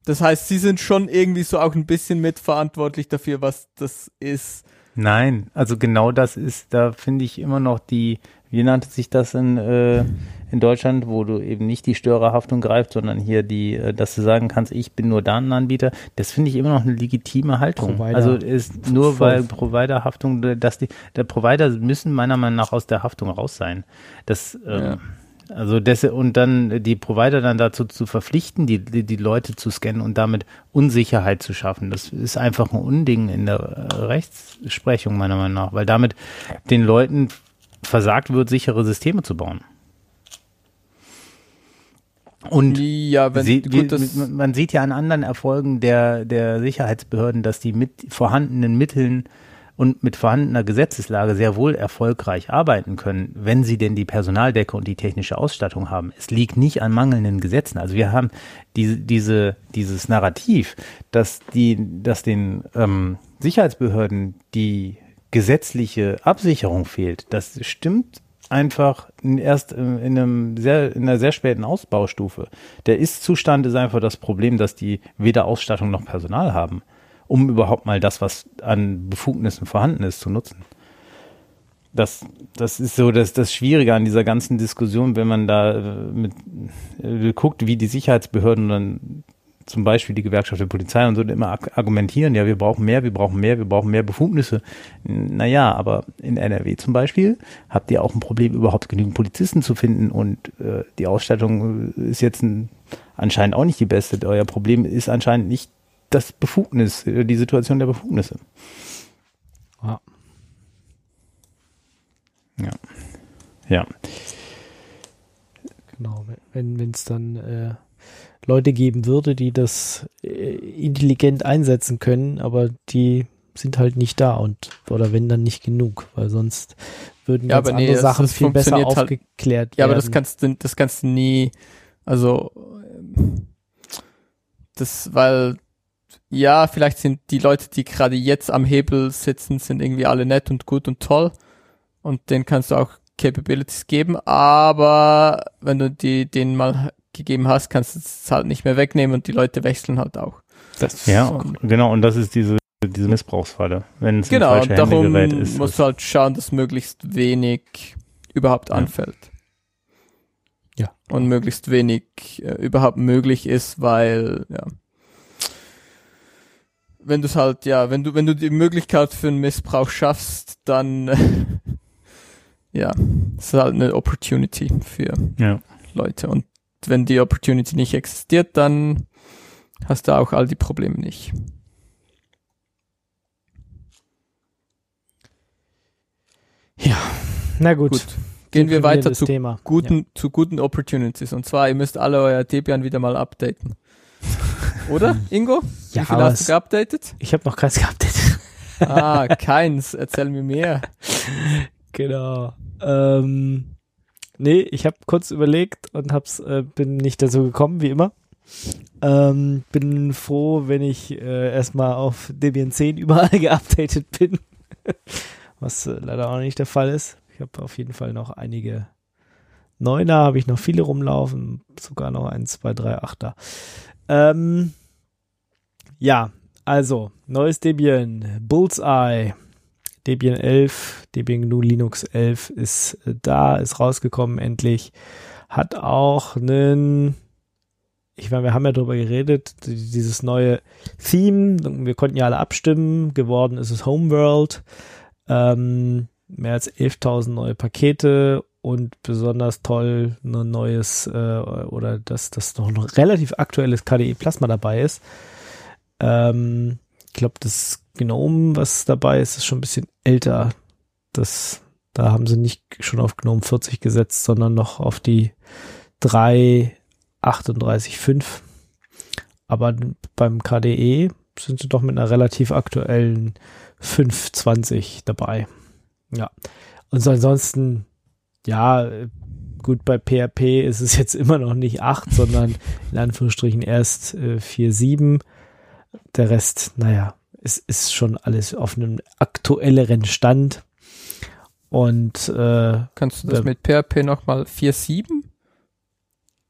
Das heißt, sie sind schon irgendwie so auch ein bisschen mitverantwortlich dafür, was das ist. Nein, also genau das ist, da finde ich immer noch die, wie nannte sich das in, äh, in Deutschland, wo du eben nicht die Störerhaftung greifst, sondern hier die, äh, dass du sagen kannst, ich bin nur Datenanbieter, das finde ich immer noch eine legitime Haltung. Provider. Also ist nur Voll. weil Providerhaftung, dass die, der Provider müssen meiner Meinung nach aus der Haftung raus sein. Das, ähm, Ja. Also das, und dann die Provider dann dazu zu verpflichten, die, die, die Leute zu scannen und damit Unsicherheit zu schaffen. Das ist einfach ein Unding in der äh, Rechtsprechung meiner Meinung nach, weil damit den Leuten versagt wird, sichere Systeme zu bauen. Und ja, wenn Sie, gut, wir, man sieht ja an anderen Erfolgen der, der Sicherheitsbehörden, dass die mit vorhandenen Mitteln und mit vorhandener Gesetzeslage sehr wohl erfolgreich arbeiten können, wenn sie denn die Personaldecke und die technische Ausstattung haben. Es liegt nicht an mangelnden Gesetzen. Also wir haben diese, diese, dieses Narrativ, dass die, dass den ähm, Sicherheitsbehörden die gesetzliche Absicherung fehlt. Das stimmt einfach erst in einem sehr, in einer sehr späten Ausbaustufe. Der Ist-Zustand ist einfach das Problem, dass die weder Ausstattung noch Personal haben, um überhaupt mal das, was an Befugnissen vorhanden ist, zu nutzen. Das, das ist so das, das Schwierige an dieser ganzen Diskussion, wenn man da äh, mit, äh, guckt, wie die Sicherheitsbehörden dann zum Beispiel die Gewerkschaft der Polizei und so immer argumentieren, ja, wir brauchen mehr, wir brauchen mehr, wir brauchen mehr Befugnisse. Naja, aber in NRW zum Beispiel habt ihr auch ein Problem, überhaupt genügend Polizisten zu finden und äh, die Ausstattung ist jetzt ein, anscheinend auch nicht die beste. Euer Problem ist anscheinend nicht das Befugnis, äh, die Situation der Befugnisse. Ja. Ja. Ja. Genau, wenn es dann äh, Leute geben würde, die das äh, intelligent einsetzen können, aber die sind halt nicht da und oder wenn dann nicht genug, weil sonst würden Ja, aber nee, andere das- Sachen das viel besser halt- aufgeklärt Ja, aber werden. das kannst du, das kannst du nie, also, ähm, das, weil, ja, vielleicht sind die Leute, die gerade jetzt am Hebel sitzen, sind irgendwie alle nett und gut und toll und denen kannst du auch Capabilities geben, aber wenn du die, denen mal gegeben hast, kannst du es halt nicht mehr wegnehmen und die Leute wechseln halt auch. das, Ja, So. genau, und das ist diese, diese Missbrauchsfalle. Wenn es Genau, ein falsche Hände darum gerät, ist musst du halt schauen, dass möglichst wenig überhaupt Ja. anfällt. Ja. Und möglichst wenig äh, überhaupt möglich ist, weil, ja. Wenn du es halt, ja, wenn du, wenn du die Möglichkeit für einen Missbrauch schaffst, dann, ja, es ist halt eine Opportunity für ja. Leute. Und wenn die Opportunity nicht existiert, dann hast du auch all die Probleme nicht. Na gut, Gut. Gehen wir weiter zu Thema. guten, zu guten Opportunities. Und zwar, ihr müsst alle euer Debian wieder mal updaten. Oder, Ingo? Ja, Wie viel hast du geupdatet? Ich habe noch keins geupdatet. Ah, keins. Erzähl mir mehr. Genau. Ähm, nee, ich habe kurz überlegt und hab's, äh, bin nicht dazu gekommen, wie immer. Ähm, bin froh, wenn ich äh, erstmal auf Debian 10 überall geupdatet bin. Was äh, leider auch nicht der Fall ist. Ich habe auf jeden Fall noch einige Neuner, habe ich noch viele rumlaufen, sogar noch ein, zwei, drei, Achter. Ähm, ja, also, neues Debian, Bullseye, Debian 11, Debian GNU Linux 11 ist äh, da, ist rausgekommen endlich. Hat auch einen, ich meine, wir haben ja drüber geredet, die- dieses neue Theme, wir konnten ja alle abstimmen, geworden ist es Homeworld. Ähm, mehr als 11.000 neue Pakete und besonders toll ein neues äh, oder dass das noch ein relativ aktuelles KDE Plasma dabei ist. Ähm, glaube, das Gnome, was dabei ist, ist schon ein bisschen älter. Das, da haben sie nicht schon auf Gnome 40 gesetzt, sondern noch auf die 3.38.5. Aber beim KDE sind sie doch mit einer relativ aktuellen 5.20 dabei. Ja. Und so ansonsten, ja, gut, bei PHP ist es jetzt immer noch nicht 8, sondern in Anführungsstrichen erst äh, 4.7. Der Rest, naja, es ist schon alles auf einem aktuelleren Stand. Und äh, Kannst du das Ja. mit PHP nochmal 4.7?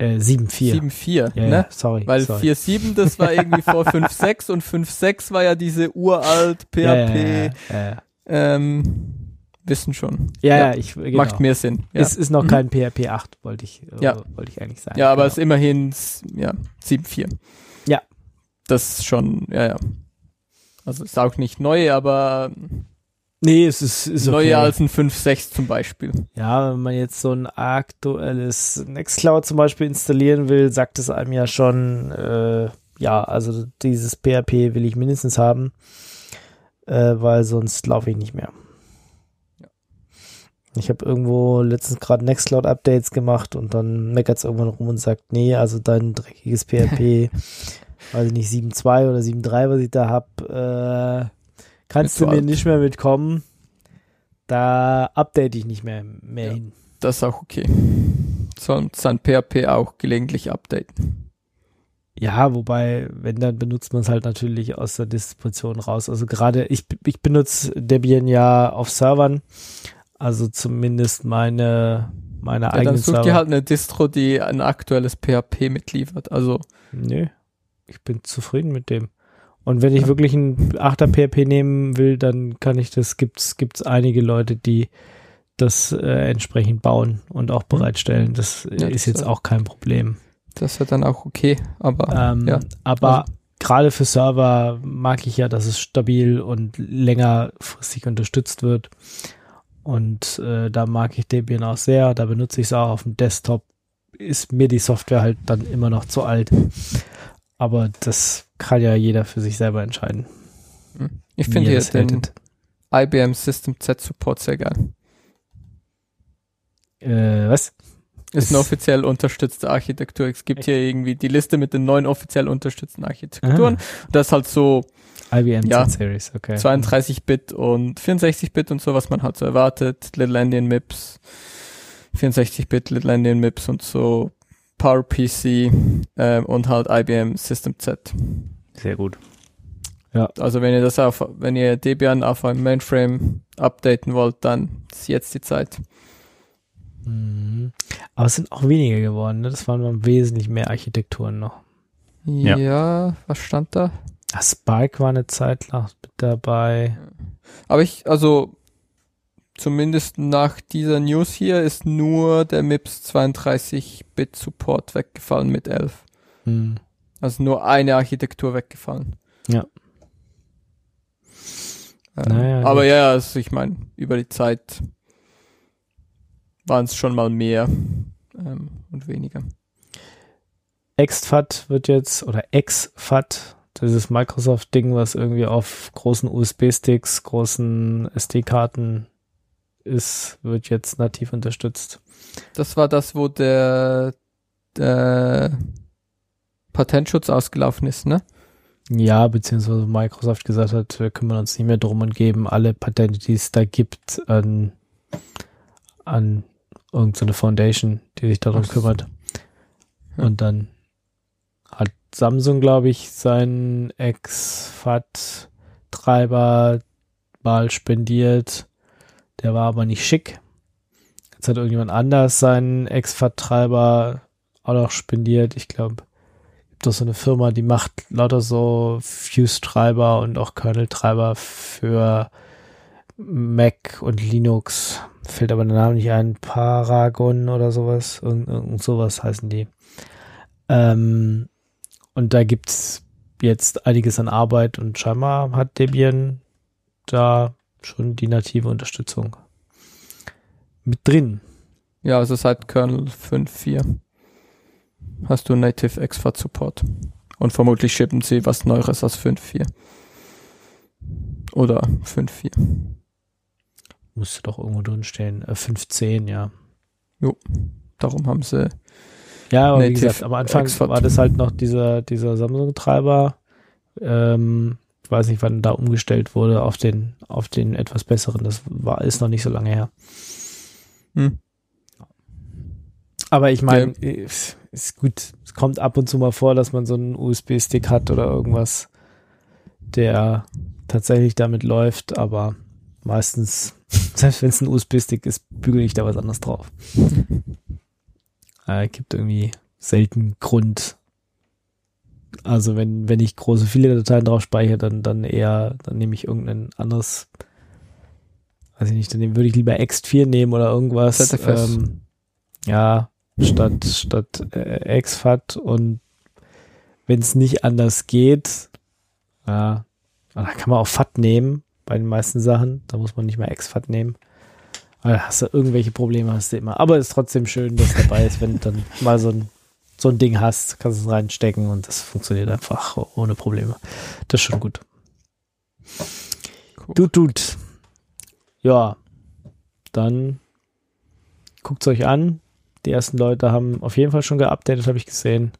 äh, 7.4. 7.4, Ja, ne? ja, sorry. Weil sorry. 4.7, das war irgendwie vor 5.6 und 5.6 war ja diese uralt PHP, Ja, ja, ähm, wissen schon. ja, ja, ich, genau. Macht mehr Sinn. Es ist noch Mhm. kein PHP 8, wollte ich, äh, Ja. wollte ich eigentlich sagen. ja aber genau. es ist immerhin, ja, 7.4. Ja. Das ist schon, ja, ja. Also ist auch nicht neu, aber Nee, es ist, ist okay. neuer als ein 5.6 zum Beispiel. Ja, wenn man jetzt so ein aktuelles Nextcloud zum Beispiel installieren will, sagt es einem ja schon, äh, ja, also dieses PHP will ich mindestens haben, äh, weil sonst laufe ich nicht mehr. Ich habe irgendwo letztens gerade Nextcloud-Updates gemacht und dann meckert es irgendwann rum und sagt, nee, also dein dreckiges PHP, ich nicht, 7.2 oder 7.3, was ich da habe, äh, kannst du mir alt. nicht mehr mitkommen. Da update ich nicht mehr, mehr Ja. hin. Das ist auch okay. Soll sein PHP auch gelegentlich updaten. Ja, wobei, wenn, dann benutzt man es halt natürlich aus der Distribution raus. Also gerade, ich, ich benutze Debian ja auf Servern, also zumindest meine, meine Ja, dann eigenen such Server. dir halt eine Distro, die ein aktuelles PHP mitliefert. Also, Nö, ich bin zufrieden mit dem. Und wenn ich wirklich ein 8er PHP nehmen will, dann kann ich das, gibt's, gibt's einige Leute, die das äh, entsprechend bauen und auch bereitstellen. Das Ja, ist das jetzt ist- auch kein Problem. Das wäre dann auch okay, aber Ähm, ja. Aber Also- gerade für Server mag ich ja, dass es stabil und längerfristig unterstützt wird. Und äh, da mag ich Debian auch sehr. Da benutze ich es auch auf dem Desktop. Ist mir die Software halt dann immer noch zu alt. Aber das kann ja jeder für sich selber entscheiden. ich wie finde er hier den. IBM System Z Support sehr geil. Äh, was? Ist eine offiziell unterstützte Architektur. Es gibt hier irgendwie die Liste mit den neun offiziell unterstützten Architekturen. Das ist halt so IBM Ja. Z-Series, okay. 32-Bit und 64-Bit und so, was man halt so erwartet. Little Endian MIPS, 64-Bit Little Endian MIPS und so. PowerPC ähm, und halt IBM System Z. Sehr gut. Also wenn ihr das auf, wenn ihr Debian auf einem Mainframe updaten wollt, dann ist jetzt die Zeit. Mhm. Aber es sind auch weniger geworden. Ne? Das waren mal wesentlich mehr Architekturen noch. Ja. ja was stand da? Spark war eine Zeit lang mit dabei. Aber ich, also zumindest nach dieser News hier ist nur der MIPS 32-Bit Support weggefallen mit 11. Hm. Also nur eine Architektur weggefallen. Ja. Ähm, Naja, aber gut. ja, also ich meine, über die Zeit waren es schon mal mehr ähm, und weniger. XFAT wird jetzt, oder XFAT, dieses Microsoft-Ding, was irgendwie auf großen USB-Sticks, großen SD-Karten ist, wird jetzt nativ unterstützt. Das war das, wo der, der Patentschutz ausgelaufen ist, ne? Ja, beziehungsweise Microsoft gesagt hat, wir kümmern uns nicht mehr drum und geben alle Patente, die es da gibt, an, an irgendeine Foundation, die sich darum kümmert. Ja. Und dann hat Samsung, glaube ich, seinen XFAT-Treiber mal spendiert. Der war aber nicht schick. Jetzt hat irgendjemand anders seinen XFAT-Treiber auch noch spendiert. Ich glaube, gibt doch so eine Firma, die macht lauter so Fuse-Treiber und auch Kernel-Treiber für Mac und Linux. Fällt aber der Name nicht ein. Paragon oder sowas. Irgend, irgend sowas heißen die. Ähm, und da gibt's jetzt einiges an Arbeit und scheinbar hat Debian da schon die native Unterstützung mit drin. Ja, also seit Kernel 5.4 hast du Native XFAT Support. Und vermutlich schippen sie was Neueres als 5.4. Oder 5.4. Müsste doch irgendwo drin stehen. Äh, 15, ja. Darum haben sie Ja, aber wie Native gesagt, am Anfang XFAT. war das halt noch dieser, dieser Samsung-Treiber. Ähm, weiß nicht, wann da umgestellt wurde auf den, auf den etwas besseren. Das war, ist noch nicht so lange her. Hm. Aber ich meine, ist ist gut. Es kommt ab und zu mal vor, dass man so einen USB-Stick hat oder irgendwas, der tatsächlich damit läuft, aber meistens, selbst wenn es ein USB-Stick ist, bügele ich da was anderes drauf. äh, gibt irgendwie selten Grund. Also wenn, wenn ich große viele Dateien drauf speichere, dann, dann eher, dann nehme ich irgendein anderes, weiß ich nicht, dann würde ich lieber Ext4 nehmen oder irgendwas. ZFS. Ähm, ja, statt, statt äh, XFAT und wenn es nicht anders geht, ja, da kann man auch FAT nehmen bei den meisten Sachen. Da muss man nicht mehr XFAT nehmen. Aber da hast du irgendwelche Probleme, hast du immer. Aber es ist trotzdem schön, dass dabei ist, wenn dann mal so ein, so ein Ding hast, kannst du es reinstecken und das funktioniert einfach ohne Probleme. Das ist schon gut. Cool. Tut, tut. Ja, dann guckt es euch an. Die ersten Leute haben auf jeden Fall schon geupdatet, habe ich gesehen.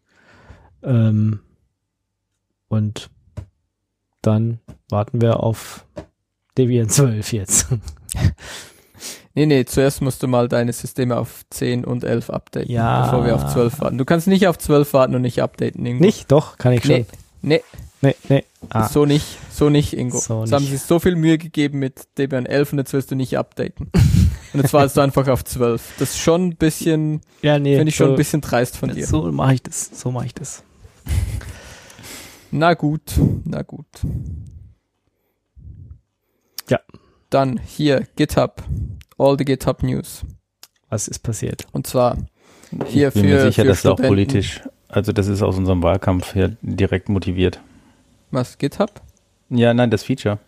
Ähm, und dann warten wir auf Debian 12 jetzt. Nee, nee, zuerst musst du mal deine Systeme auf 10 und 11 updaten, Ja. bevor wir auf 12 warten. Du kannst nicht auf 12 warten und nicht updaten, Ingo. Nicht? Doch, kann ich schon. Nee, nee, Nee, nee. Ah, so nicht, so nicht, Ingo. So Jetzt haben sie so viel Mühe gegeben mit Debian 11 und jetzt willst du nicht updaten. und jetzt warst du einfach auf 12. Das ist schon ein bisschen, ja, nee. finde ich schon so, ein bisschen dreist von dir. So mache ich das. So mache ich das. Na gut, na gut. Ja. Dann hier GitHub, all the GitHub News. Was ist passiert? Und zwar hier ich bin für, mir sicher, für dass du auch Studenten. politisch Also das ist aus unserem Wahlkampf her direkt motiviert. Was, GitHub? Ja, nein, das Feature.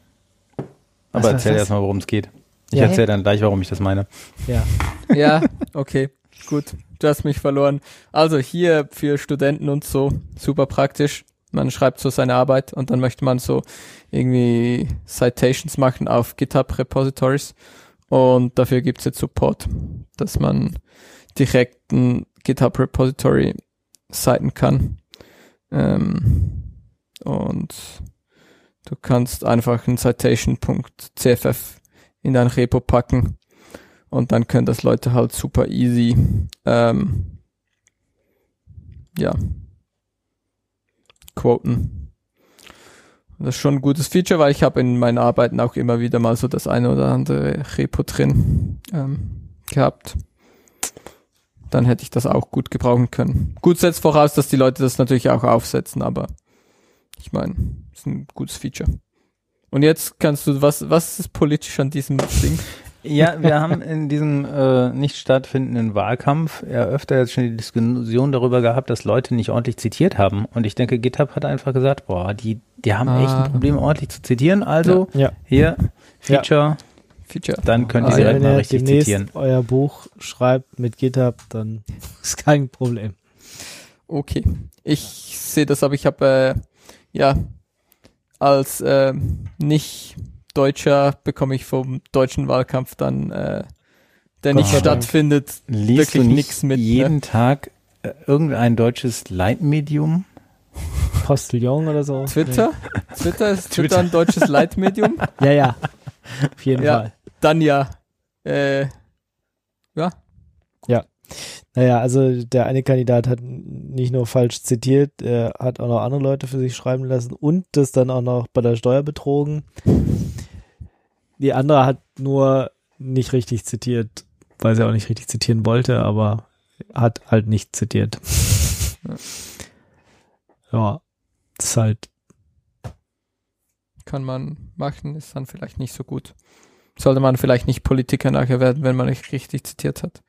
Aber Was, was, erzähl was? erstmal, worum es geht. Ich Ja. erzähle dann gleich, warum ich das meine. Ja. Ja, okay, gut. Du hast mich verloren. Also hier für Studenten und so, super praktisch. Man schreibt so seine Arbeit und dann möchte man so irgendwie Citations machen auf GitHub Repositories und dafür gibt's jetzt Support, dass man direkt ein GitHub Repository citen kann. Ähm, und du kannst einfach ein Citation.cff in dein Repo packen und dann können das Leute halt super easy, ähm, ja, quoten. Das ist schon ein gutes Feature, weil ich habe in meinen Arbeiten auch immer wieder mal so das eine oder andere Repo drin ähm, gehabt. Dann hätte ich das auch gut gebrauchen können. Gut setzt voraus, dass die Leute das natürlich auch aufsetzen, aber ich meine, ist ein gutes Feature. Und jetzt kannst du, was, was ist politisch an diesem Ding? Ja, wir haben in diesem äh, nicht stattfindenden Wahlkampf ja öfter jetzt schon die Diskussion darüber gehabt, dass Leute nicht ordentlich zitiert haben. Und ich denke, GitHub hat einfach gesagt, boah, die, die haben echt Ah. ein Problem, ordentlich zu zitieren. Also Ja. hier, Feature, Feature. dann könnt Ah, ihr sie ja, halt wenn mal ihr richtig zitieren. euer Buch schreibt mit GitHub, dann ist kein Problem. Okay. Ich sehe das, aber ich habe äh, ja als äh, nicht Deutscher bekomme ich vom deutschen Wahlkampf dann, äh, der Gott nicht stattfindet, Liest wirklich du nicht nix mit, ne? jeden Tag äh, irgendein deutsches Leitmedium? Postillon oder so. Twitter. Twitter ist Twitter ein deutsches Leitmedium. Nee. Ja, ja. Auf jeden Ja. Fall. Dann ja. Äh, ja. Naja, also der eine Kandidat hat nicht nur falsch zitiert, er hat auch noch andere Leute für sich schreiben lassen und das dann auch noch bei der Steuer betrogen. Die andere hat nur nicht richtig zitiert, weil sie auch nicht richtig zitieren wollte, aber hat halt nicht zitiert. Ja, das ist halt, Kann man machen, ist dann vielleicht nicht so gut. Sollte man vielleicht nicht Politiker nachher werden, wenn man nicht richtig zitiert hat.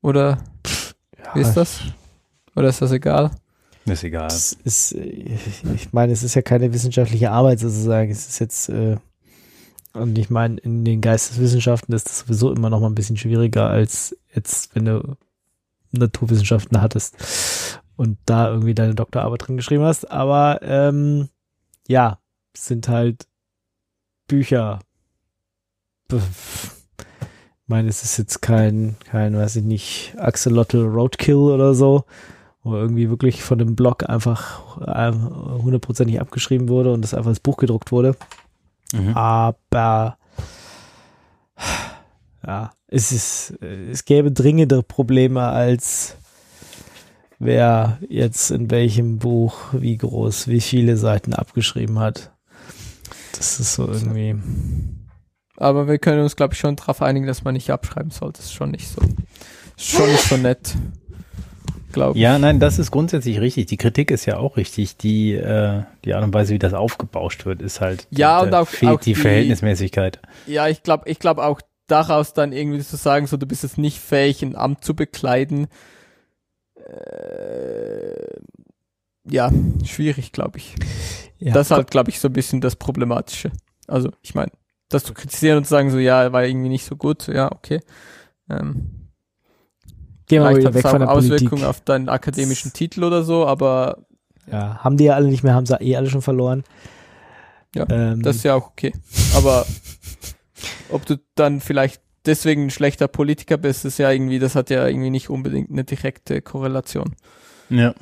Oder ja, wie ist das? Oder ist das egal? Ist egal. Ist, ich meine, es ist ja keine wissenschaftliche Arbeit sozusagen. Es ist jetzt, äh, und ich meine, in den Geisteswissenschaften ist das sowieso immer noch mal ein bisschen schwieriger als jetzt, wenn du Naturwissenschaften hattest und da irgendwie deine Doktorarbeit drin geschrieben hast. Aber ähm, ja, sind halt Bücher. Ich meine, es ist jetzt kein, kein, weiß ich nicht, Axolotl Roadkill oder so wo irgendwie wirklich von dem Blog einfach äh, hundertprozentig abgeschrieben wurde und das einfach als Buch gedruckt wurde. Mhm. Aber ja, es ist, es gäbe dringendere Probleme als wer jetzt in welchem Buch wie groß, wie viele Seiten abgeschrieben hat. Das ist so irgendwie. Aber wir können uns, glaube ich, schon darauf einigen, dass man nicht abschreiben sollte. Das ist schon nicht so, ist schon nicht so nett. Glaube ich. Ja, nein, das ist grundsätzlich richtig. Die Kritik ist ja auch richtig. Die, äh, die Art und Weise, wie das aufgebauscht wird, ist halt. Ja, und auch- fehlt auch die, die- Verhältnismäßigkeit. Ja, ich glaube, ich glaube auch daraus dann irgendwie zu sagen, so du bist jetzt nicht fähig, ein Amt zu bekleiden. Äh, ja, schwierig, glaube ich. Ja, das ist halt, glaube ich, so ein bisschen das Problematische. Also, ich meine, das zu kritisieren und zu sagen, so, ja, war irgendwie nicht so gut, ja, okay. Ähm, gehen wir mal vielleicht wieder hat weg es auch von der Auswirkungen Politik. auf deinen akademischen Titel oder so, aber Ja, haben die ja alle nicht mehr, haben sie eh alle schon verloren. Ja, ähm, das ist ja auch okay. Aber ob du dann vielleicht deswegen ein schlechter Politiker bist, ist ja irgendwie, das hat ja irgendwie nicht unbedingt eine direkte Korrelation. Ja.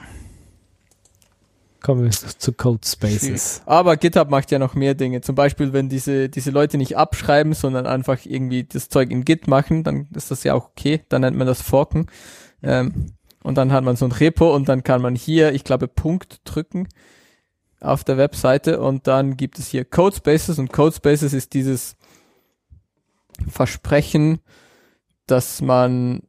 Kommen wir zu Code. Spaces. Aber GitHub macht ja noch mehr Dinge. Zum Beispiel, wenn diese, diese Leute nicht abschreiben, sondern einfach irgendwie das Zeug in Git machen, dann ist das ja auch okay. Dann nennt man das Forken. Ähm, und dann hat man so ein Repo und dann kann man hier, ich glaube, Punkt drücken auf der Webseite und dann gibt es hier Codespaces und Codespaces ist dieses Versprechen, dass man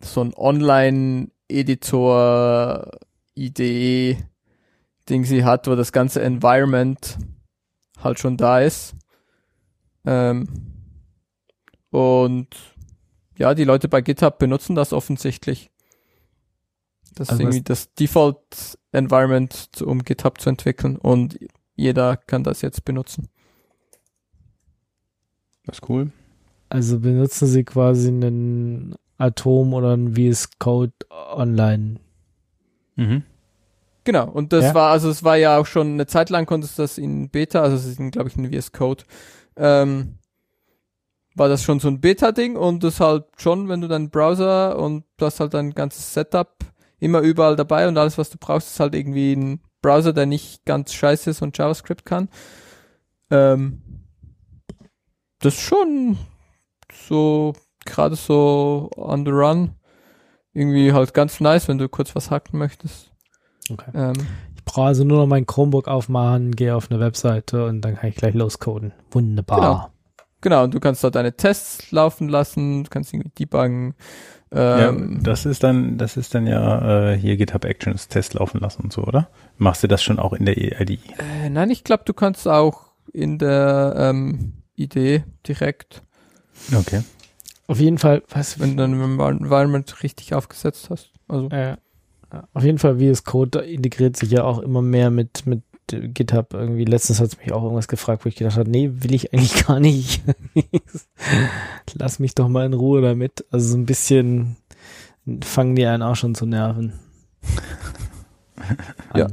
so ein Online-Editor, IDE, Ding sie hat, wo das ganze Environment halt schon da ist. Ähm, und ja, die Leute bei GitHub benutzen das offensichtlich. Das Also ist irgendwie das Default Environment, zu- um GitHub zu entwickeln und jeder kann das jetzt benutzen. Das ist cool. Also benutzen sie quasi einen Atom oder einen VS Code online. Mhm. Genau, und das Ja. war, also es war ja auch schon eine Zeit lang konntest du das in Beta, also es ist, glaube ich, ein VS Code, ähm, war das schon so ein Beta-Ding und das halt schon, wenn du deinen Browser und du hast halt dein ganzes Setup immer überall dabei und alles, was du brauchst, ist halt irgendwie ein Browser, der nicht ganz scheiße ist und JavaScript kann. Ähm, das ist schon so, gerade so on the run, irgendwie halt ganz nice, wenn du kurz was hacken möchtest. Okay. Ähm, Ich brauche also nur noch mein Chromebook aufmachen, gehe auf eine Webseite und dann kann ich gleich loscoden. Wunderbar. Genau, und du kannst dort deine Tests laufen lassen, du kannst irgendwie debuggen. Ähm, ja, das ist dann, das ist dann ja äh, hier GitHub Actions Test laufen lassen und so, oder? Machst du das schon auch in der IDE? äh, nein, ich glaube, du kannst auch in der ähm, Idee direkt, Okay. Auf jeden Fall, was, wenn du dein Environment richtig aufgesetzt hast. Also äh, auf jeden Fall VS Code integriert sich ja auch immer mehr mit, mit GitHub irgendwie. Letztens hat es mich auch irgendwas gefragt, wo ich gedacht habe, nee, will ich eigentlich gar nicht. Lass mich doch mal in Ruhe damit. Also so ein bisschen fangen die einen auch schon zu nerven. Ja.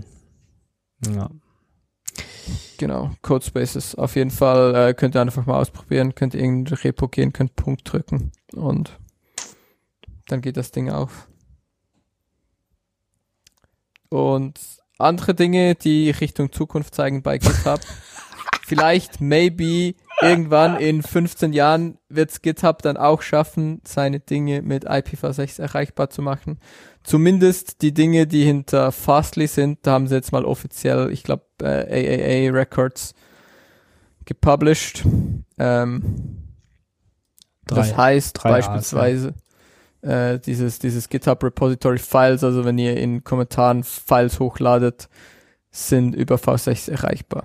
Ja. genau, Codespaces. Auf jeden Fall äh, könnt ihr einfach mal ausprobieren, könnt ihr irgendein Repo gehen, könnt Punkt drücken und dann geht das Ding auf. Und andere Dinge, die Richtung Zukunft zeigen bei GitHub. Vielleicht, maybe, irgendwann in 15 Jahren wird's GitHub dann auch schaffen, seine Dinge mit IPv6 erreichbar zu machen. Zumindest die Dinge, die hinter Fastly sind, da haben sie jetzt mal offiziell, ich glaube, äh, AAA Records gepublished. Ähm, das Drei- heißt drei A's, beispielsweise äh, dieses, dieses GitHub Repository Files, also wenn ihr in Kommentaren Files hochladet, sind über V6 erreichbar.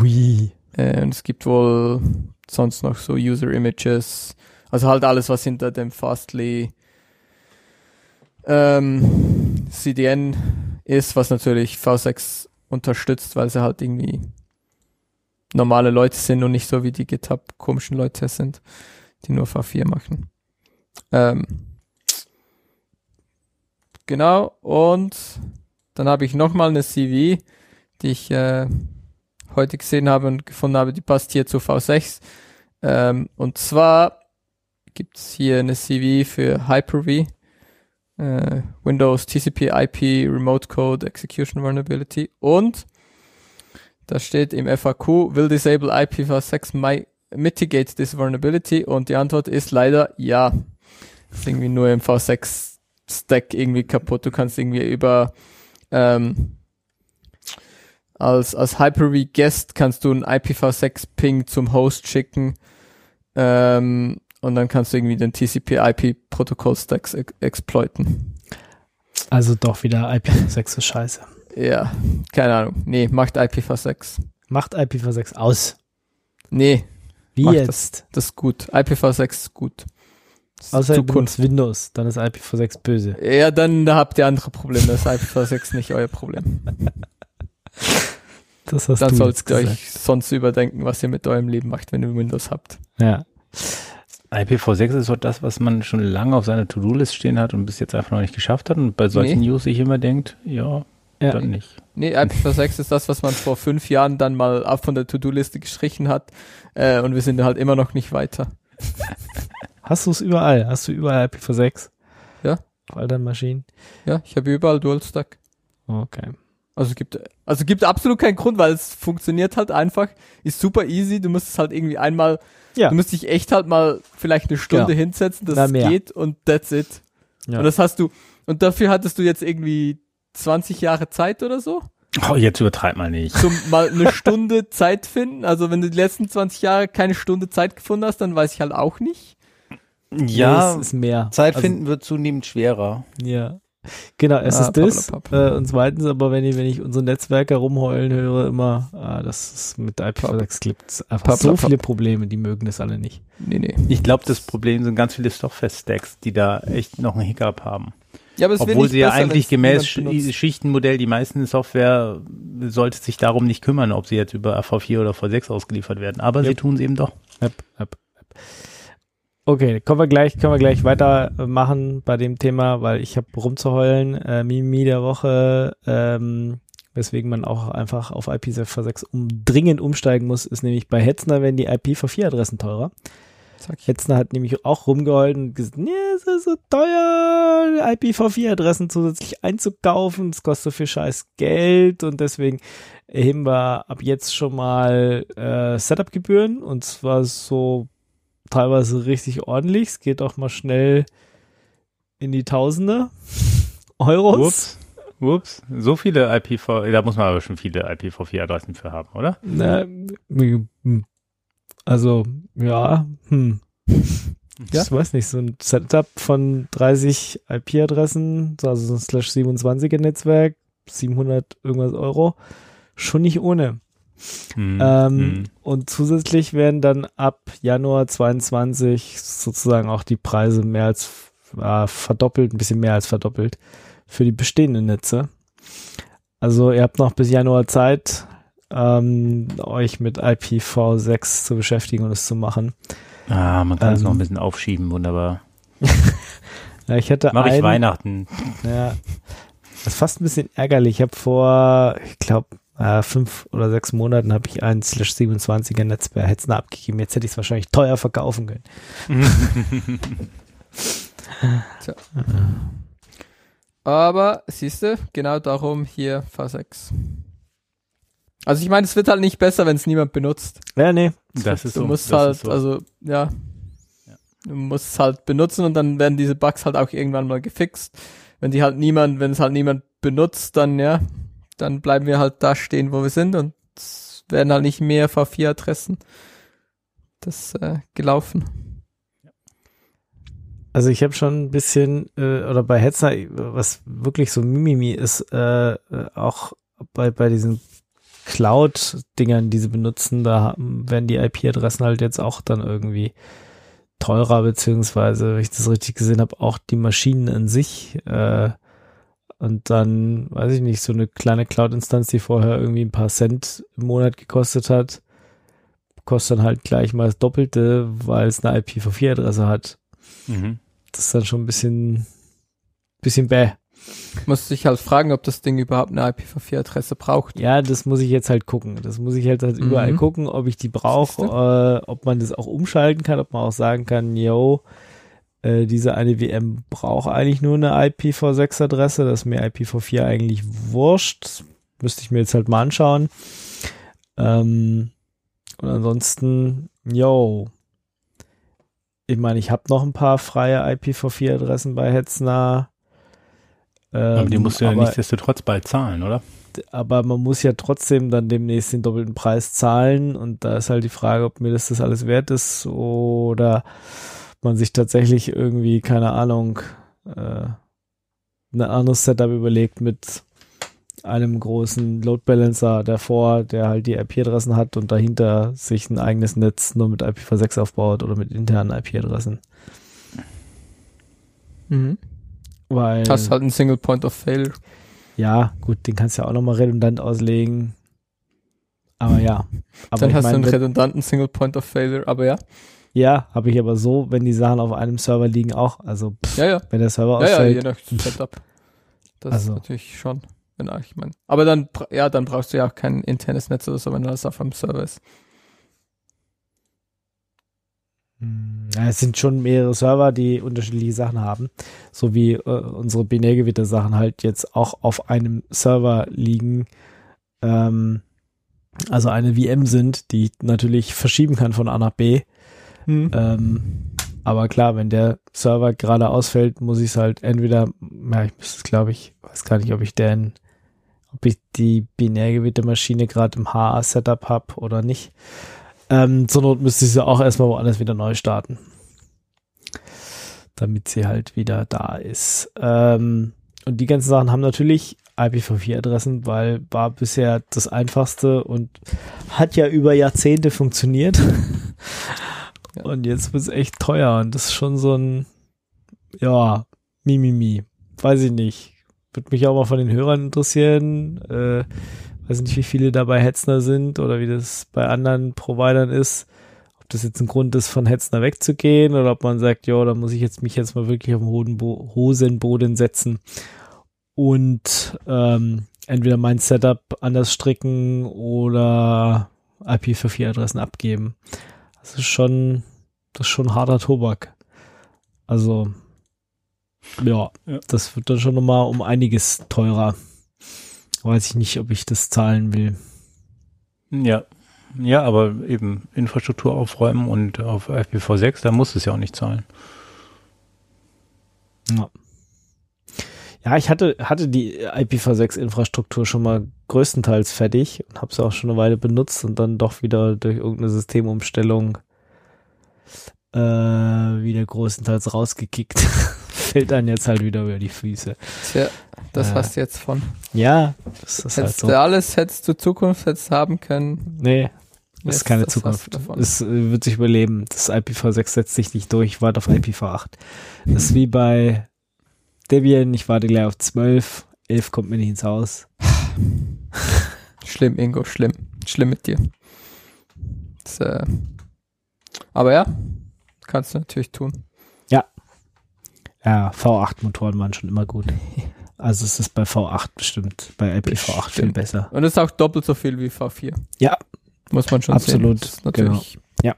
Ui. Äh, und es gibt wohl sonst noch so User Images, also halt alles, was hinter dem Fastly ähm, CDN ist, was natürlich V6 unterstützt, weil sie halt irgendwie normale Leute sind und nicht so wie die GitHub komischen Leute sind, die nur V4 machen. Ähm, genau, und dann habe ich nochmal eine CV, die ich äh, heute gesehen habe und gefunden habe, die passt hier zu V6. Ähm, und zwar gibt es hier eine CV für Hyper-V, äh, Windows TCP IP Remote Code Execution Vulnerability und da steht im FAQ, will disable IPv6 mi mitigate this vulnerability? Und die Antwort ist leider ja. Ist irgendwie nur im V6 Stack irgendwie kaputt. Du kannst irgendwie über ähm, als, als Hyper-V Guest kannst du einen IPv6 Ping zum Host schicken ähm, und dann kannst du irgendwie den TCP/IP Protokoll Stacks ex exploiten. Also doch wieder IPv6 ist scheiße. Ja, keine Ahnung. Nee, macht IPv6. Macht IPv6 aus. Nee, Wie jetzt? das ist gut. IPv6 ist gut. Außer Zukunft. Windows, dann ist IPv6 böse. Ja, dann habt ihr andere Probleme. Das ist IPv6 nicht euer Problem. Das hast Dann jetzt ihr euch sonst überdenken, was ihr mit eurem Leben macht, wenn ihr Windows habt. Ja. IPv6 ist so das, was man schon lange auf seiner To-Do-List stehen hat und bis jetzt einfach noch nicht geschafft hat. Und bei solchen Nee. News sich immer denkt, ja, Ja. dann nicht. Nee, IPv6 ist das, was man vor fünf Jahren dann mal ab von der To-Do-Liste gestrichen hat. Äh, und wir sind halt immer noch nicht weiter. Hast du es überall? Hast du überall IPv6? Ja. Auf all deinen Maschinen? Ja, ich habe überall Dual Stack. Okay. Also gibt, also gibt absolut keinen Grund, weil es funktioniert halt einfach, ist super easy. Du musst es halt irgendwie einmal, Ja. du musst dich echt halt mal vielleicht eine Stunde Genau. hinsetzen, dass Na, es mehr. geht und that's it. Ja. Und das hast du, und dafür hattest du jetzt irgendwie 20 Jahre Zeit oder so, Oh, jetzt übertreib mal nicht. zum mal eine Stunde Zeit finden. Also wenn du die letzten 20 Jahre keine Stunde Zeit gefunden hast, dann weiß ich halt auch nicht. Ja, es ist mehr. Zeit Also, finden wird zunehmend schwerer. Ja. Genau, es Ah, ist das. Äh, und zweitens aber, wenn ich, wenn ich unsere Netzwerke rumheulen höre, immer, ah, das ist mit IPv6 gibt es einfach so Pappalapapp. viele Probleme, die mögen das alle nicht. Nee, nee. Ich glaube, das Problem sind ganz viele Software-Stacks, die da echt noch einen Hiccup haben. Ja, aber es Obwohl sie ja eigentlich gemäß benutzt. Sch- Schichtenmodell die meisten Software sollte sich darum nicht kümmern, ob sie jetzt über V4 oder V6 ausgeliefert werden. Aber sie Yep. tun es eben doch. Yep, yep, yep. Okay, kommen wir gleich, können wir gleich weitermachen bei dem Thema, weil ich habe rumzuheulen, äh, Mimi der Woche, ähm, weswegen man auch einfach auf IPv6 um, dringend umsteigen muss, ist nämlich bei Hetzner werden die IPv4-Adressen teurer. Zack. Hetzner hat nämlich auch rumgeheult und gesagt, nee, es ist so teuer, IPv4-Adressen zusätzlich einzukaufen, das kostet so viel scheiß Geld und deswegen erheben wir ab jetzt schon mal äh, Setup-Gebühren und zwar so teilweise richtig ordentlich. Es geht auch mal schnell in die Tausende Euros. Ups. Ups. So viele IPv, da muss man aber schon viele IPv4-Adressen für haben, oder? Na, hm. also, ja, hm. Ja. Ich weiß nicht, so ein Setup von 30 IP-Adressen, also so ein Slash 27er Netzwerk, 700 irgendwas Euro, schon nicht ohne. Hm. Ähm, Hm. Und zusätzlich werden dann ab Januar 22 sozusagen auch die Preise mehr als äh, verdoppelt, ein bisschen mehr als verdoppelt für die bestehenden Netze. Also ihr habt noch bis Januar Zeit, ähm, euch mit IPv6 zu beschäftigen und es zu machen. Ah, man kann es ähm, noch ein bisschen aufschieben, wunderbar. Ja, ich hätte Mache ich einen- Weihnachten. Ja, das ist fast ein bisschen ärgerlich. Ich habe vor, ich glaube, äh, fünf oder sechs Monaten habe ich ein Slash 27er Netz bei Hetzner abgegeben. Jetzt hätte ich es wahrscheinlich teuer verkaufen können. Aber siehst du, genau darum hier V6. Also ich meine, es wird halt nicht besser, wenn es niemand benutzt. Ja, nee. Das ist du so. musst das halt, ist so. also ja, du musst es halt benutzen und dann werden diese Bugs halt auch irgendwann mal gefixt. Wenn die halt niemand, wenn es halt niemand benutzt, dann ja, dann bleiben wir halt da stehen, wo wir sind und werden halt nicht mehr V4-Adressen das äh, gelaufen. Also ich habe schon ein bisschen, äh, oder bei Hetzner, was wirklich so Mimimi ist, äh, äh, auch bei, bei diesen Cloud-Dingern, die sie benutzen, da werden die IP-Adressen halt jetzt auch dann irgendwie teurer, beziehungsweise, wenn ich das richtig gesehen habe, auch die Maschinen an sich. Äh, und dann, weiß ich nicht, so eine kleine Cloud-Instanz, die vorher irgendwie ein paar Cent im Monat gekostet hat, kostet dann halt gleich mal das Doppelte, weil es eine IPv4-Adresse hat Mhm. das ist dann schon ein bisschen, bisschen bäh. Muss sich halt fragen, ob das Ding überhaupt eine IPv4-Adresse braucht. Ja, das muss ich jetzt halt gucken. Das muss ich halt, halt Mhm. überall gucken, ob ich die brauche, äh, ob man das auch umschalten kann, ob man auch sagen kann, yo, äh, diese eine VM braucht eigentlich nur eine IPv6-Adresse, das ist mir IPv4 eigentlich wurscht. Das müsste ich mir jetzt halt mal anschauen. Ähm, und ansonsten, yo, ich meine, ich habe noch ein paar freie IPv4-Adressen bei Hetzner. Aber die Ähm, musst du ja aber- nichtsdestotrotz bald zahlen, oder? aber man muss ja trotzdem dann demnächst den doppelten Preis zahlen und da ist halt die Frage, ob mir das das alles wert ist oder man sich tatsächlich irgendwie, keine Ahnung, äh, ein anderes Setup überlegt mit einem großen Load Balancer davor, der halt die IP-Adressen hat und dahinter sich ein eigenes Netz nur mit IPv6 aufbaut oder mit internen IP-Adressen. Mhm. Weil Hast halt einen Single Point of Failure. Ja, gut, den kannst du ja auch nochmal redundant auslegen. Aber ja. Aber Dann hast mein, du einen redundanten Single Point of Failure, aber ja. Ja, habe ich aber so, wenn die Sachen auf einem Server liegen, auch. Also, pff, Ja, ja. wenn der Server Ja, ja, je ausfällt. nach Setup. Das Also. ist natürlich schon. Ich meine. Aber dann, ja, dann brauchst du ja auch kein internes Netz oder so, wenn das auf einem Server ist. Hm, ja, es sind schon mehrere Server, die unterschiedliche Sachen haben. So wie äh, unsere Binärgewitter-Sachen halt jetzt auch auf einem Server liegen. Ähm, also eine VM sind, die ich natürlich verschieben kann von A nach B. Ähm, aber klar, wenn der Server gerade ausfällt, muss ich es halt entweder, ja, ich müsste es, glaube ich, weiß gar nicht, ob ich den, ob ich die Binärgewitte-Maschine gerade im HA-Setup habe oder nicht. Ähm, zur Not müsste ich sie auch erstmal woanders wieder neu starten. Damit sie halt wieder da ist. Ähm, und die ganzen Sachen haben natürlich IPv4-Adressen, weil war bisher das einfachste und hat ja über Jahrzehnte funktioniert. Und jetzt wird es echt teuer und das ist schon so ein, ja, Mimimi. weiß ich nicht. Würde mich auch mal von den Hörern interessieren. Äh, weiß nicht, wie viele dabei Hetzner sind oder wie das bei anderen Providern ist. Ob das jetzt ein Grund ist, von Hetzner wegzugehen oder ob man sagt, ja, da muss ich jetzt mich jetzt mal wirklich auf den Hosenboden setzen und ähm, entweder mein Setup anders stricken oder IPv4-Adressen abgeben. Das ist schon, das ist schon harter Tobak. Also, ja, Ja. das wird dann schon nochmal um einiges teurer. Weiß ich nicht, ob ich das zahlen will. Ja. Ja, aber eben Infrastruktur aufräumen und auf IPv6, da muss es ja auch nicht zahlen. Ja. Ja, ich hatte, hatte die IPv6-Infrastruktur schon mal größtenteils fertig und habe sie auch schon eine Weile benutzt und dann doch wieder durch irgendeine Systemumstellung äh, wieder größtenteils rausgekickt. Fällt dann jetzt halt wieder über die Füße. Tja, das Äh. hast du jetzt von. Ja, das ist halt Hättest so. du alles, hättest du Zukunft hättest haben können. Nee, das ist keine das Zukunft. Es äh, wird sich überleben. Das IPv6 setzt sich nicht durch. Ich warte auf IPv8. Das ist wie bei Debian. Ich warte gleich auf 12. 11 kommt mir nicht ins Haus. Schlimm, Ingo, schlimm. Schlimm mit dir. Das, äh, aber ja, kannst du natürlich tun. Ja, V8-Motoren waren schon immer gut. Also es ist bei V8 bestimmt, bei IPv8 viel besser. Und es ist auch doppelt so viel wie V4. Ja. Muss man schon Absolut, sehen. Ist natürlich, Ja.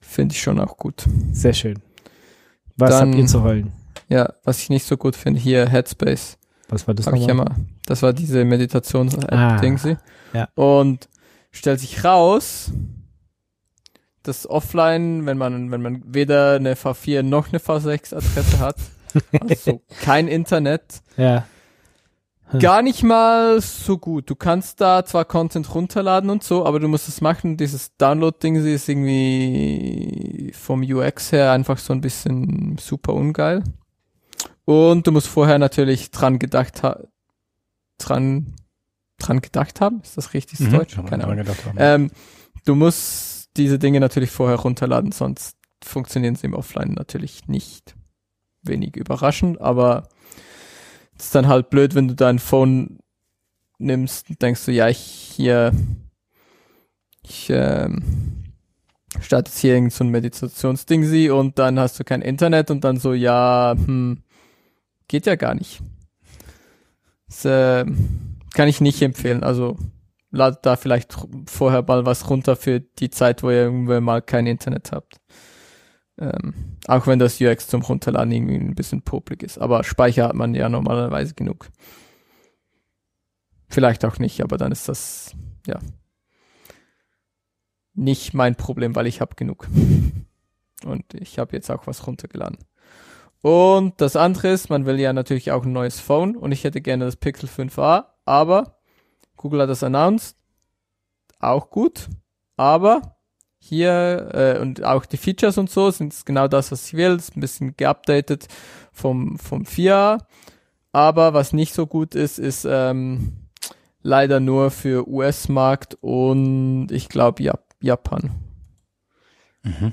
Finde ich schon auch gut. Sehr schön. Was Dann- habt ihr zu heulen? Ja, was ich nicht so gut finde, hier Headspace. Was war das ich ja mal. Das war diese Meditations-App, Ah, Dingsy. ja. Und stellt sich raus, dass offline, wenn man, wenn man weder eine V4 noch eine V6-Adresse hat, also kein Internet, Ja. Hm. gar nicht mal so gut. Du kannst da zwar Content runterladen und so, aber du musst es machen. Dieses Download-Ding ist irgendwie vom UX her einfach so ein bisschen super ungeil. Und du musst vorher natürlich dran gedacht haben, dran, dran gedacht haben. Ist das richtig Mhm. Deutsch? Keine Ahnung. Ähm, du musst diese Dinge natürlich vorher runterladen, sonst funktionieren sie im Offline natürlich nicht. Wenig überraschend, aber es ist dann halt blöd, wenn du dein Phone nimmst und denkst du, ja, ich hier, ich ähm, starte jetzt hier irgend so ein Meditationsding sie und dann hast du kein Internet und dann so, ja, hm, geht ja gar nicht. Das äh, kann ich nicht empfehlen. Also ladet da vielleicht vorher mal was runter für die Zeit, wo ihr irgendwann mal kein Internet habt. Ähm, auch wenn das UX zum Runterladen irgendwie ein bisschen popelig ist. Aber Speicher hat man ja normalerweise genug. Vielleicht auch nicht, aber dann ist das, ja, nicht mein Problem, weil ich habe genug. Und ich habe jetzt auch was runtergeladen. Und das andere ist, man will ja natürlich auch ein neues Phone und ich hätte gerne das Pixel 5a, aber Google hat das announced, auch gut, aber hier äh, und auch die Features und so sind genau das, was ich will, ist ein bisschen geupdatet vom, vom 4a, aber was nicht so gut ist, ist ähm, leider nur für US-Markt und ich glaube Jap Japan. Mhm.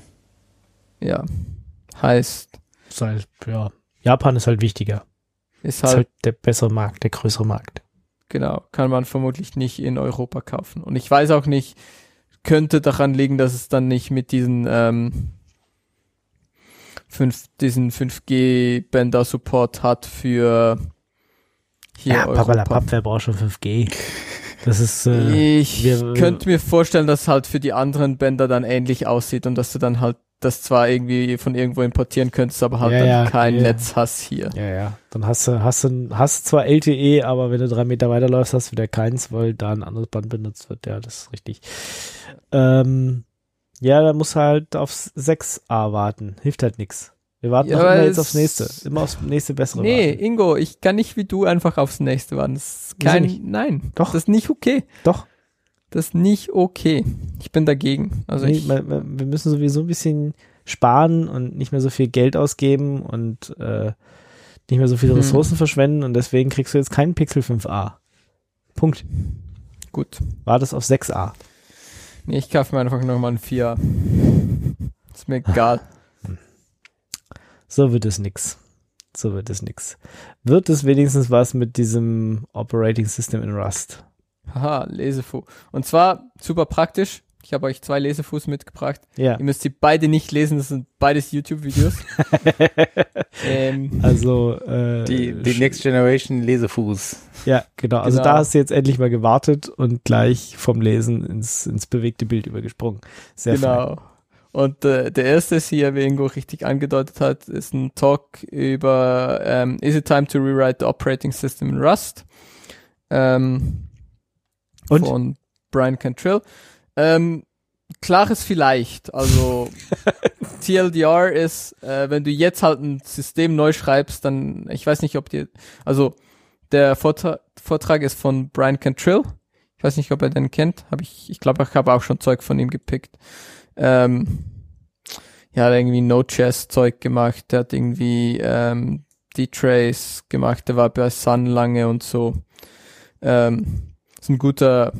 Ja, heißt, Ist halt, ja. Japan ist halt wichtiger. ist Ist halt halt der bessere Markt, der größere Markt. Genau, kann man vermutlich nicht in Europa kaufen. Und ich weiß auch nicht, könnte daran liegen, dass es dann nicht mit diesen ähm, fünf, diesen 5G-Bänder Support hat für hier ja, Europa. Papalapap, wer braucht schon 5G? Das ist, äh, Ich wir- könnte mir vorstellen, dass halt für die anderen Bänder dann ähnlich aussieht und dass du dann halt das zwar irgendwie von irgendwo importieren könntest, aber halt Ja, dann ja, kein ja. Netz hast hier. ja, ja. Dann hast du, hast du, hast zwar LTE, aber wenn du drei Meter weiterläufst, hast du wieder keins, weil da ein anderes Band benutzt wird. Ja, das ist richtig. Ähm, ja, da musst du halt aufs 6a warten. Hilft halt nix. Wir warten Ja, doch immer jetzt aufs nächste. Immer aufs nächste bessere Nee, warten. Ingo, ich kann nicht wie du einfach aufs nächste warten. Das ist kein, nein, Doch. das ist nicht okay. Doch. Das ist nicht okay. Ich bin dagegen. Also nee, ich, man, man, wir müssen sowieso ein bisschen sparen und nicht mehr so viel Geld ausgeben und äh, nicht mehr so viele Hm. Ressourcen verschwenden und deswegen kriegst du jetzt keinen Pixel 5a. Punkt. gut. Wartest auf 6a. Nee, ich kaufe mir einfach nochmal ein 4. Ist mir egal. So wird es nix. so wird es nix. Wird es wenigstens was mit diesem Operating System in Rust? Haha, Lesefu. Und zwar super praktisch. Ich habe euch zwei Lesefuß mitgebracht. Ja. Ihr müsst sie beide nicht lesen, das sind beides YouTube-Videos. ähm, Also äh, Die, die Next Generation Lesefuß. Ja, genau. Also Genau. da hast du jetzt endlich mal gewartet und gleich vom Lesen ins, ins bewegte Bild übergesprungen. Sehr fein. genau. Und äh, der erste ist hier, wie Ingo richtig angedeutet hat, ist ein Talk über ähm, Is it time to rewrite the operating system in Rust? Ähm, Und? Von Brian Cantrill. Ähm, klares Vielleicht. Also TLDR ist, äh, wenn du jetzt halt ein System neu schreibst, dann, ich weiß nicht, ob dir, also der Vortrag, Vortrag ist von Brian Cantrill. Ich weiß nicht, ob er den kennt. Hab ich, ich glaube, ich habe auch schon Zeug von ihm gepickt. Ähm, ja, hat irgendwie Node.js-Zeug gemacht. Der hat irgendwie ähm, D-Trace gemacht. Der war bei Sun lange und so. Ähm, ist ein guter,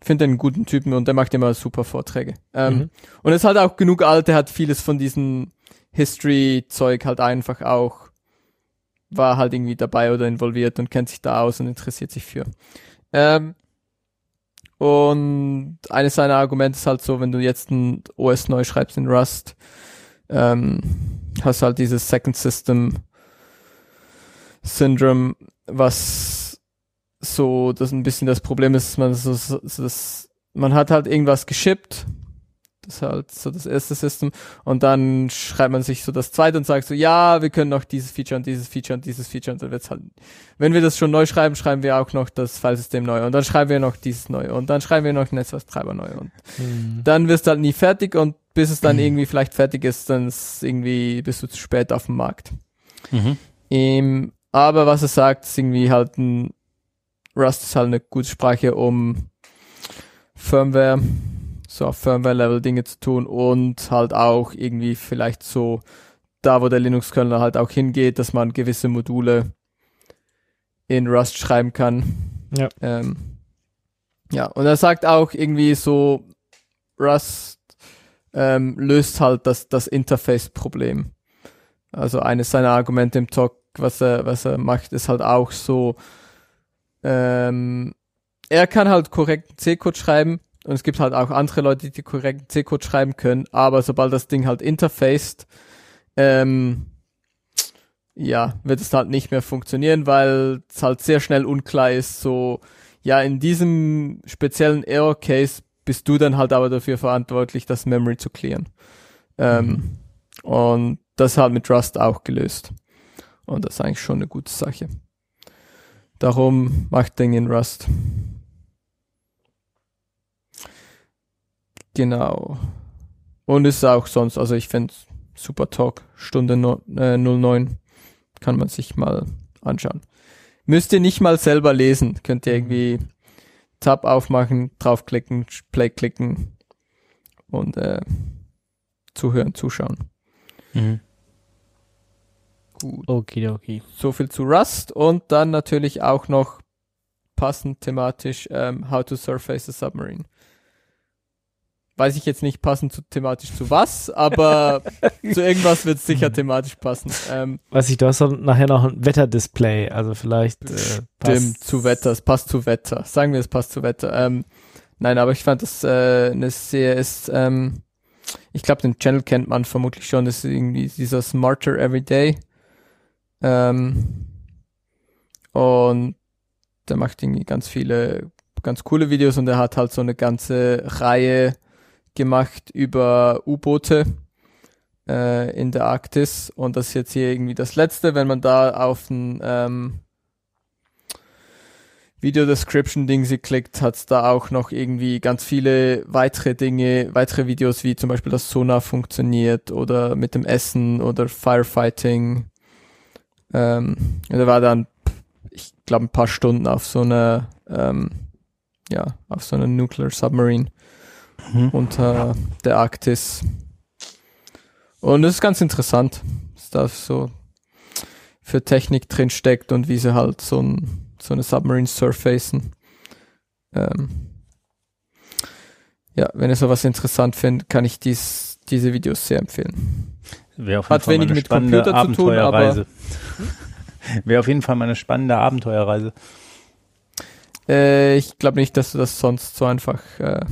finde einen guten Typen und der macht immer super Vorträge. Ähm, Mhm. Und es ist halt auch genug alt, der hat vieles von diesem History-Zeug halt einfach auch, war halt irgendwie dabei oder involviert und kennt sich da aus und interessiert sich für. Ähm, und eines seiner Argumente ist halt so, wenn du jetzt ein OS neu schreibst in Rust, ähm, hast halt dieses Second System Syndrome, was so, das ein bisschen das Problem ist, dass man so, so, das, man hat halt irgendwas geschippt, das ist halt so das erste System, und dann schreibt man sich so das zweite und sagt so, ja, wir können noch dieses Feature und dieses Feature und dieses Feature und dann wird's halt, wenn wir das schon neu schreiben, schreiben wir auch noch das Filesystem neu und dann schreiben wir noch dieses neu und dann schreiben wir noch Netzwerktreiber neu und Mhm. dann wirst du halt nie fertig und bis es dann irgendwie vielleicht fertig ist, dann ist irgendwie bist du zu spät auf dem Markt. Ähm, aber was er sagt, ist irgendwie halt ein Rust ist halt eine gute Sprache, um Firmware, so auf Firmware-Level Dinge zu tun und halt auch irgendwie vielleicht so da, wo der Linux-Kernel halt auch hingeht, dass man gewisse Module in Rust schreiben kann. Ja. Ähm, ja, und er sagt auch irgendwie so, Rust ähm, löst halt das, das Interface-Problem. Also eines seiner Argumente im Talk, was er, was er macht, ist halt auch so, ähm, er kann halt korrekten C-Code schreiben und es gibt halt auch andere Leute, die korrekten C-Code schreiben können, aber sobald das Ding halt interfaced, ähm, ja, wird es halt nicht mehr funktionieren, weil es halt sehr schnell unklar ist, so, ja, in diesem speziellen Error-Case bist du dann halt aber dafür verantwortlich, das Memory zu clearen. Ähm, Und das halt mit Rust auch gelöst. Und das ist eigentlich schon eine gute Sache. Darum macht Dinge in Rust. Genau. Und ist auch sonst, also ich finde super Talk, Stunde no, äh, 09, kann man sich mal anschauen. Müsst ihr nicht mal selber lesen, könnt ihr irgendwie Tab aufmachen, draufklicken, Play klicken und äh, zuhören, zuschauen. Gut. Okay, okay. So viel zu Rust und dann natürlich auch noch passend thematisch ähm, How to Surface a Submarine. Weiß ich jetzt nicht passend zu thematisch zu was, aber zu irgendwas wird es sicher thematisch passen. Ähm, Weiß ich, du hast dann nachher noch ein Wetterdisplay, also vielleicht äh, Stimmt, zu Wetter, es passt zu Wetter. Sagen wir, es passt zu Wetter. Ähm, nein, aber ich fand das äh, eine sehr ist, ähm, ich glaube, den Channel kennt man vermutlich schon, das ist irgendwie dieser Smarter Everyday. Ähm, und der macht irgendwie ganz viele, ganz coole Videos und er hat halt so eine ganze Reihe gemacht über U-Boote äh, in der Arktis und das ist jetzt hier irgendwie das letzte, wenn man da auf ein ähm, Video Description Ding sie klickt, hat's da auch noch irgendwie ganz viele weitere Dinge, weitere Videos wie zum Beispiel das Sonar funktioniert oder mit dem Essen oder Firefighting. Ähm, da war dann, ich glaube, ein paar Stunden auf so einer, ähm, ja, auf so einer Nuclear Submarine Mhm. unter der Arktis. Und es ist ganz interessant, was da so für Technik drin steckt und wie sie halt so, ein, so eine Submarine surfacen. Ähm, ja, wenn ihr sowas interessant findet, kann ich dies, diese Videos sehr empfehlen. Wäre auf Hat mal wenig mit Computer zu tun, aber-. Wäre auf jeden Fall mal eine spannende Abenteuerreise. Äh, ich glaube nicht, dass du das sonst so einfach äh,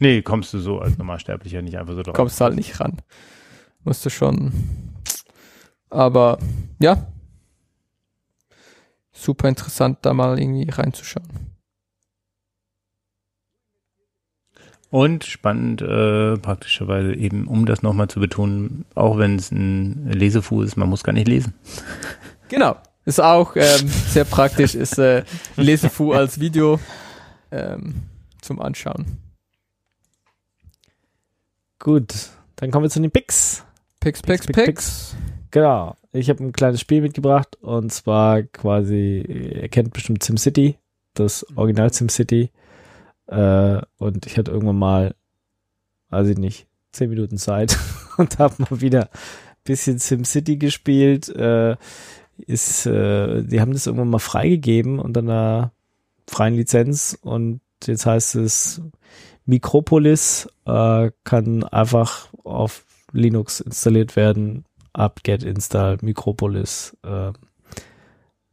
Nee, kommst du so als Normalsterblicher nicht einfach so drauf. kommst halt nicht ran. Musst du schon. Aber ja. Super interessant, da mal irgendwie reinzuschauen. Und spannend, äh, praktischerweise eben, um das nochmal zu betonen, auch wenn es ein Lesefu ist, man muss gar nicht lesen. Genau. Ist auch ähm, sehr praktisch, ist äh, Lesefu als Video ähm, zum Anschauen. Gut, dann kommen wir zu den Picks. Pix, Pix, Pix, Pix, Pix. Genau. Ich habe ein kleines Spiel mitgebracht und zwar quasi, ihr kennt bestimmt SimCity, das Original SimCity. Äh, und ich hatte irgendwann mal, weiß ich nicht, zehn Minuten Zeit und habe mal wieder ein bisschen SimCity gespielt. Äh, ist, äh, die haben das irgendwann mal freigegeben unter einer freien Lizenz und jetzt heißt es Micropolis äh, kann einfach auf Linux installiert werden apt-get install Micropolis, äh,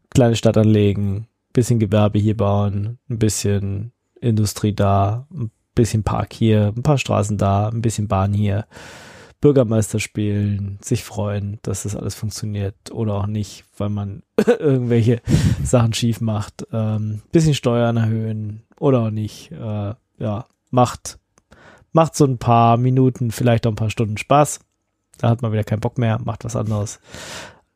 kleine Stadt anlegen, bisschen Gewerbe hier bauen, ein bisschen Industrie da, ein bisschen Park hier, ein paar Straßen da, ein bisschen Bahn hier, Bürgermeister spielen, sich freuen, dass das alles funktioniert oder auch nicht, weil man irgendwelche Sachen schief macht, ähm, bisschen Steuern erhöhen oder auch nicht, äh, ja, macht, macht so ein paar Minuten, vielleicht auch ein paar Stunden Spaß. Da hat man wieder keinen Bock mehr, macht was anderes.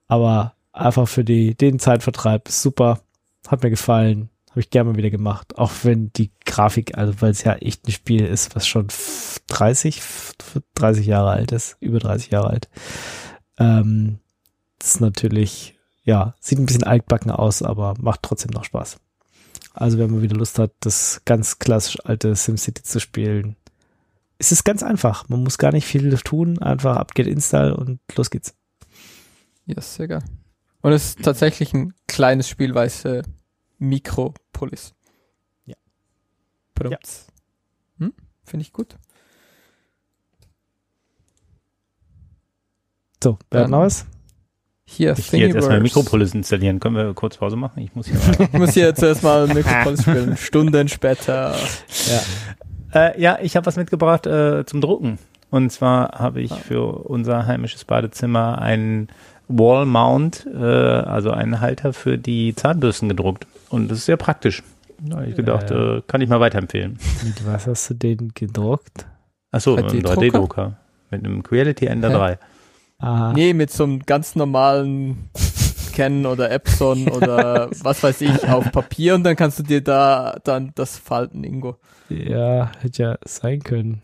Aber einfach für die, den Zeitvertreib ist super. Hat mir gefallen. Habe ich gerne mal wieder gemacht. Auch wenn die Grafik, also weil es ja echt ein Spiel ist, was schon 30, 30 Jahre alt ist, über 30 Jahre alt. Ähm, das ist natürlich, ja, sieht ein bisschen altbacken aus, aber macht trotzdem noch Spaß. Also wenn man wieder Lust hat, das ganz klassisch alte SimCity zu spielen, es ist ganz einfach. Man muss gar nicht viel tun, einfach apt-get install und los geht's. Ja, sehr geil. Und es ist tatsächlich ein kleines Spiel, weil es äh, Mikropolis. Ja. Hm? Finde ich gut. So, wer hat was? Hier, Ich gehe jetzt erstmal. Mikropolis installieren. Können wir kurz Pause machen? Ich muss hier mal. Ich muss hier jetzt erstmal Mikropolis spielen. Stunden später. Äh, ja, ich habe was mitgebracht äh, zum Drucken. Und zwar habe ich Ah. für unser heimisches Badezimmer einen Wall Mount, äh, also einen Halter für die Zahnbürsten gedruckt. Und das ist sehr praktisch. Habe ich gedacht, äh, kann ich mal weiterempfehlen. Mit was hast du den gedruckt? Achso, mit einem 3D-Drucker? 3D-Drucker. Mit einem Creality Ender Hä? 3. Ah, Nee, mit so einem ganz normalen Canon oder Epson oder was weiß ich auf Papier und dann kannst du dir da dann das falten, Ingo. ja, hätte ja sein können.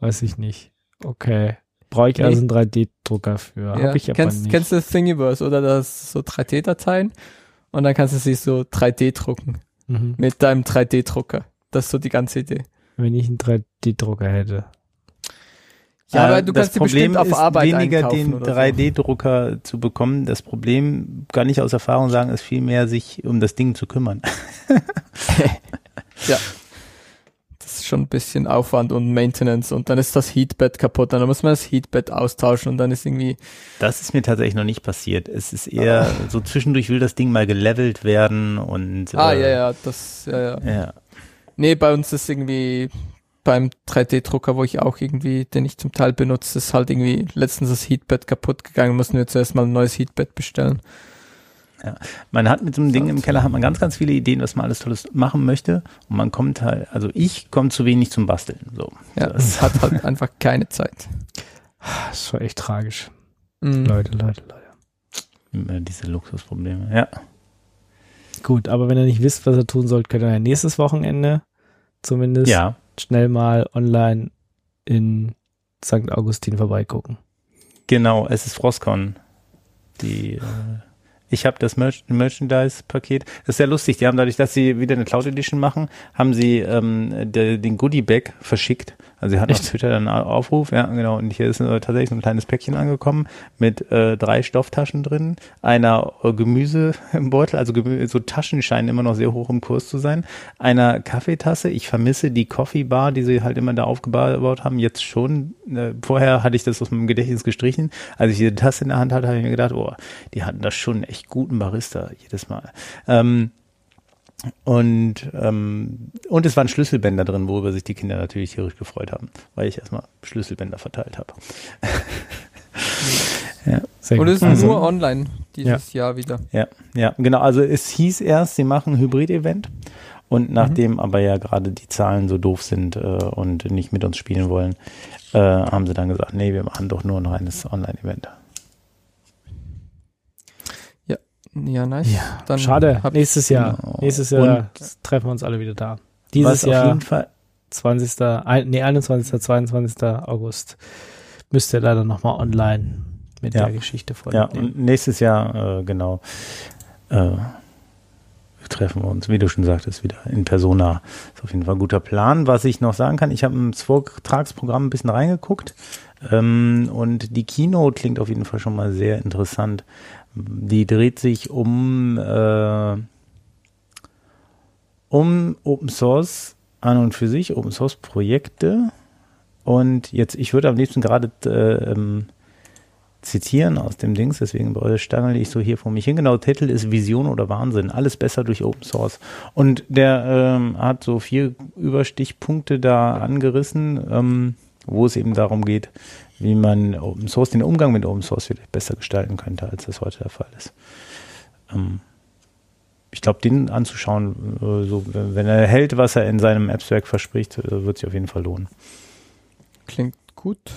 Weiß ich nicht. Okay. Brauche ich Nee. also einen 3D-Drucker für. Ja. Hab ich aber kennst, nicht. kennst du Thingiverse oder das so 3D-Dateien und dann kannst du sie so 3D drucken mhm. mit deinem 3D-Drucker. Das ist so die ganze Idee. Wenn ich einen 3D-Drucker hätte. Ja, Äh, aber du das kannst die Problem bestimmt auf ist Arbeit weniger einkaufen den oder so. 3D-Drucker zu bekommen. Das Problem, kann ich aus Erfahrung sagen, ist vielmehr, sich um das Ding zu kümmern. Ist schon ein bisschen Aufwand und Maintenance und dann ist das Heatbed kaputt, dann muss man das Heatbed austauschen und dann ist irgendwie, Das ist mir tatsächlich noch nicht passiert. Es ist eher Ah. so zwischendurch will das Ding mal gelevelt werden und ah äh, ja, ja, das, ja, ja. ja. Nee, bei uns ist irgendwie beim 3D-Drucker, wo ich auch irgendwie, den ich zum Teil benutze, ist halt irgendwie letztens das Heatbed kaputt gegangen, mussten wir zuerst mal ein neues Heatbed bestellen. Man hat mit so einem Ding im Keller hat man ganz, ganz viele Ideen, was man alles Tolles machen möchte. Und man kommt halt, also ich komme zu wenig zum Basteln. So. Ja, Das- es hat halt einfach keine Zeit. Das schon echt tragisch. Mhm. Leute, Leute, Leute. Immer diese Luxusprobleme. Ja. Gut, aber wenn ihr nicht wisst, was ihr tun sollt, könnt ihr ja nächstes Wochenende zumindest Ja. schnell mal online in St. Augustin vorbeigucken. Genau, es ist Frostcon. Die äh, Ich habe das Merch Merchandise-Paket. Das ist sehr lustig. Die haben dadurch, dass sie wieder eine Cloud Edition machen, haben sie ähm, de, den Goodie-Bag verschickt. Also sie hat auf Twitter dann einen Aufruf, ja genau. Und hier ist äh, tatsächlich so ein kleines Päckchen angekommen mit äh, drei Stofftaschen drin, einer äh, Gemüse im Beutel, also Gemü so Taschen scheinen immer noch sehr hoch im Kurs zu sein, einer Kaffeetasse. Ich vermisse die Coffee Bar, die sie halt immer da aufgebaut haben, jetzt schon. Äh, vorher hatte ich das aus meinem Gedächtnis gestrichen. Als ich diese Tasse in der Hand hatte, habe ich mir gedacht, oh, die hatten das schon echt guten Barista jedes Mal. Ähm, und, ähm, und es waren Schlüsselbänder drin, worüber sich die Kinder natürlich tierisch gefreut haben, weil ich erstmal Schlüsselbänder verteilt habe. ja. Sehr und es ist also, nur online dieses ja. Jahr wieder. Ja, ja, genau. Also es hieß erst, sie machen ein Hybrid-Event. Und nachdem mhm. aber ja gerade die Zahlen so doof sind äh, und nicht mit uns spielen wollen, äh, haben sie dann gesagt, nee, wir machen doch nur ein reines Online-Event. Ja, nice. Ja, Dann schade. Nächstes Jahr. Genau. Nächstes Jahr Und treffen wir uns alle wieder da. Dieses Jahr. Auf jeden Fall 20. nee, 21. 22. August müsst ihr leider nochmal online mit ja. der Geschichte vornehmen. Ja, und nächstes Jahr, äh, genau, äh, treffen wir uns, wie du schon sagtest, wieder in Persona. Ist auf jeden Fall ein guter Plan. Was ich noch sagen kann, ich habe ins Vortragsprogramm ein bisschen reingeguckt ähm, und die Keynote klingt auf jeden Fall schon mal sehr interessant. Die dreht sich um, äh, um Open Source an und für sich, Open Source Projekte. Und jetzt, ich würde am liebsten gerade äh, ähm, zitieren aus dem Dings, deswegen stangel ich so hier vor mich hin. Genau, Titel ist Vision oder Wahnsinn. Alles besser durch Open Source. Und der ähm, hat so vier Überstichpunkte da angerissen, ähm, wo es eben darum geht, wie man Open Source, den Umgang mit Open Source vielleicht besser gestalten könnte, als das heute der Fall ist. Ähm, ich glaube, den anzuschauen, äh, so, wenn er hält, was er in seinem Abstract verspricht, äh, wird sich auf jeden Fall lohnen. Klingt gut.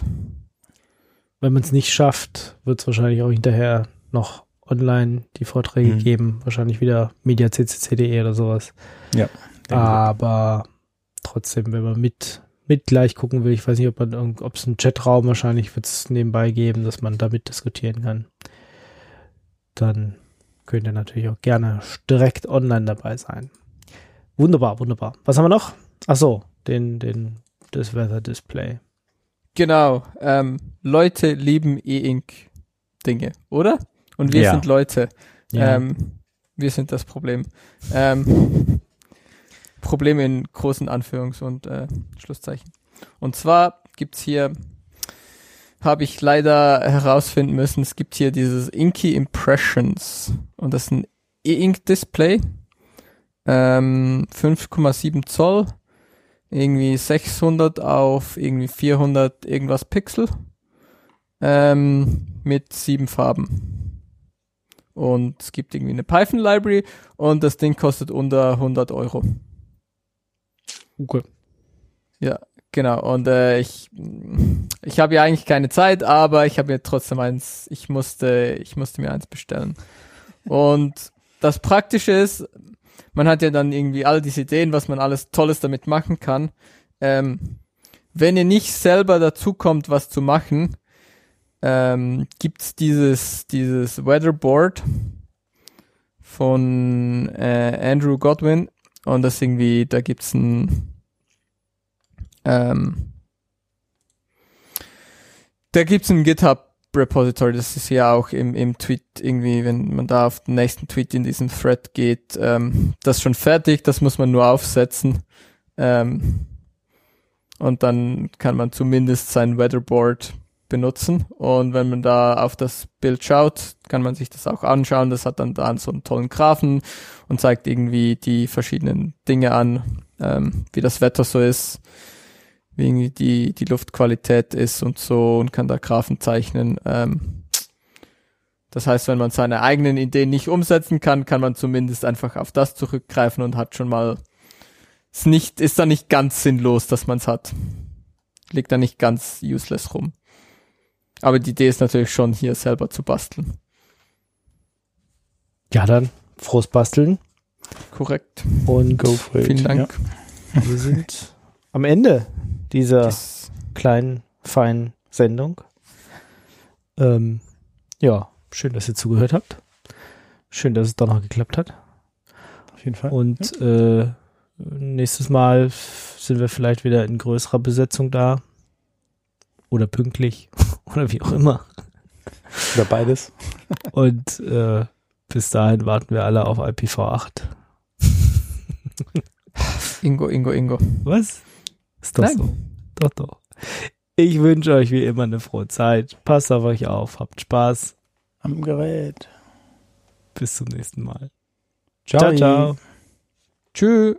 Wenn man es nicht schafft, wird es wahrscheinlich auch hinterher noch online die Vorträge mhm. geben. Wahrscheinlich wieder mediaccc.de oder sowas. Ja. Aber trotzdem, wenn man mit mit gleich gucken will. Ich weiß nicht, ob man ob es einen Chatraum wahrscheinlich wird es nebenbei geben, dass man damit diskutieren kann. Dann könnt ihr natürlich auch gerne direkt online dabei sein. Wunderbar, wunderbar. Was haben wir noch? Ach so, den, den, das Weather Display. Genau. Ähm, Leute lieben E-Ink Dinge, oder? Und wir ja. sind Leute. Ja. Ähm, wir sind das Problem. Ähm, Probleme in großen Anführungs- und äh, Schlusszeichen. Und zwar gibt's hier, habe ich leider herausfinden müssen, es gibt hier dieses Inky Impressions und das ist ein E-Ink-Display, ähm, 5,7 Zoll, irgendwie 600 auf irgendwie 400 irgendwas Pixel, ähm, mit sieben Farben. Und es gibt irgendwie eine Python Library und das Ding kostet unter 100 Euro. Okay. Ja, genau. Und äh, ich, ich habe ja eigentlich keine Zeit, aber ich habe mir trotzdem eins, ich musste, ich musste mir eins bestellen. Und das Praktische ist, man hat ja dann irgendwie all diese Ideen, was man alles Tolles damit machen kann. Ähm, wenn ihr nicht selber dazu kommt, was zu machen, ähm, gibt's dieses, dieses Weatherboard von äh, Andrew Godwin und das irgendwie, da gibt's ein ähm, da gibt's ein GitHub Repository, das ist ja auch im, im Tweet irgendwie, wenn man da auf den nächsten Tweet in diesen Thread geht, ähm, das ist schon fertig, das muss man nur aufsetzen. Ähm, und dann kann man zumindest sein Weatherboard benutzen. Und wenn man da auf das Bild schaut, kann man sich das auch anschauen. Das hat dann da so einen tollen Graphen und zeigt irgendwie die verschiedenen Dinge an, ähm, wie das Wetter so ist wie die, die Luftqualität ist und so und kann da Graphen zeichnen. Ähm, das heißt, wenn man seine eigenen Ideen nicht umsetzen kann, kann man zumindest einfach auf das zurückgreifen und hat schon mal ist nicht, ist da nicht ganz sinnlos, dass man es hat. Liegt da nicht ganz useless rum. Aber die Idee ist natürlich schon, hier selber zu basteln. Ja, dann frohes Basteln. Korrekt. Und Go for it. vielen Dank. Ja. Wir sind am Ende dieser das kleinen, feinen Sendung. Ähm, ja, schön, dass ihr zugehört habt. schön, dass es doch noch geklappt hat. Auf jeden Fall. Und äh, nächstes Mal sind wir vielleicht wieder in größerer Besetzung da. Oder pünktlich. Oder wie auch immer. Oder beides. Und äh, bis dahin warten wir alle auf IPv8. Ingo, Ingo, Ingo. Was? Ist doch Nein. so. Doch, doch. Ich wünsche euch wie immer eine frohe Zeit. Passt auf euch auf. Habt Spaß. Am Gerät. Bis zum nächsten Mal. Ciao, ciao. ciao. Tschüss.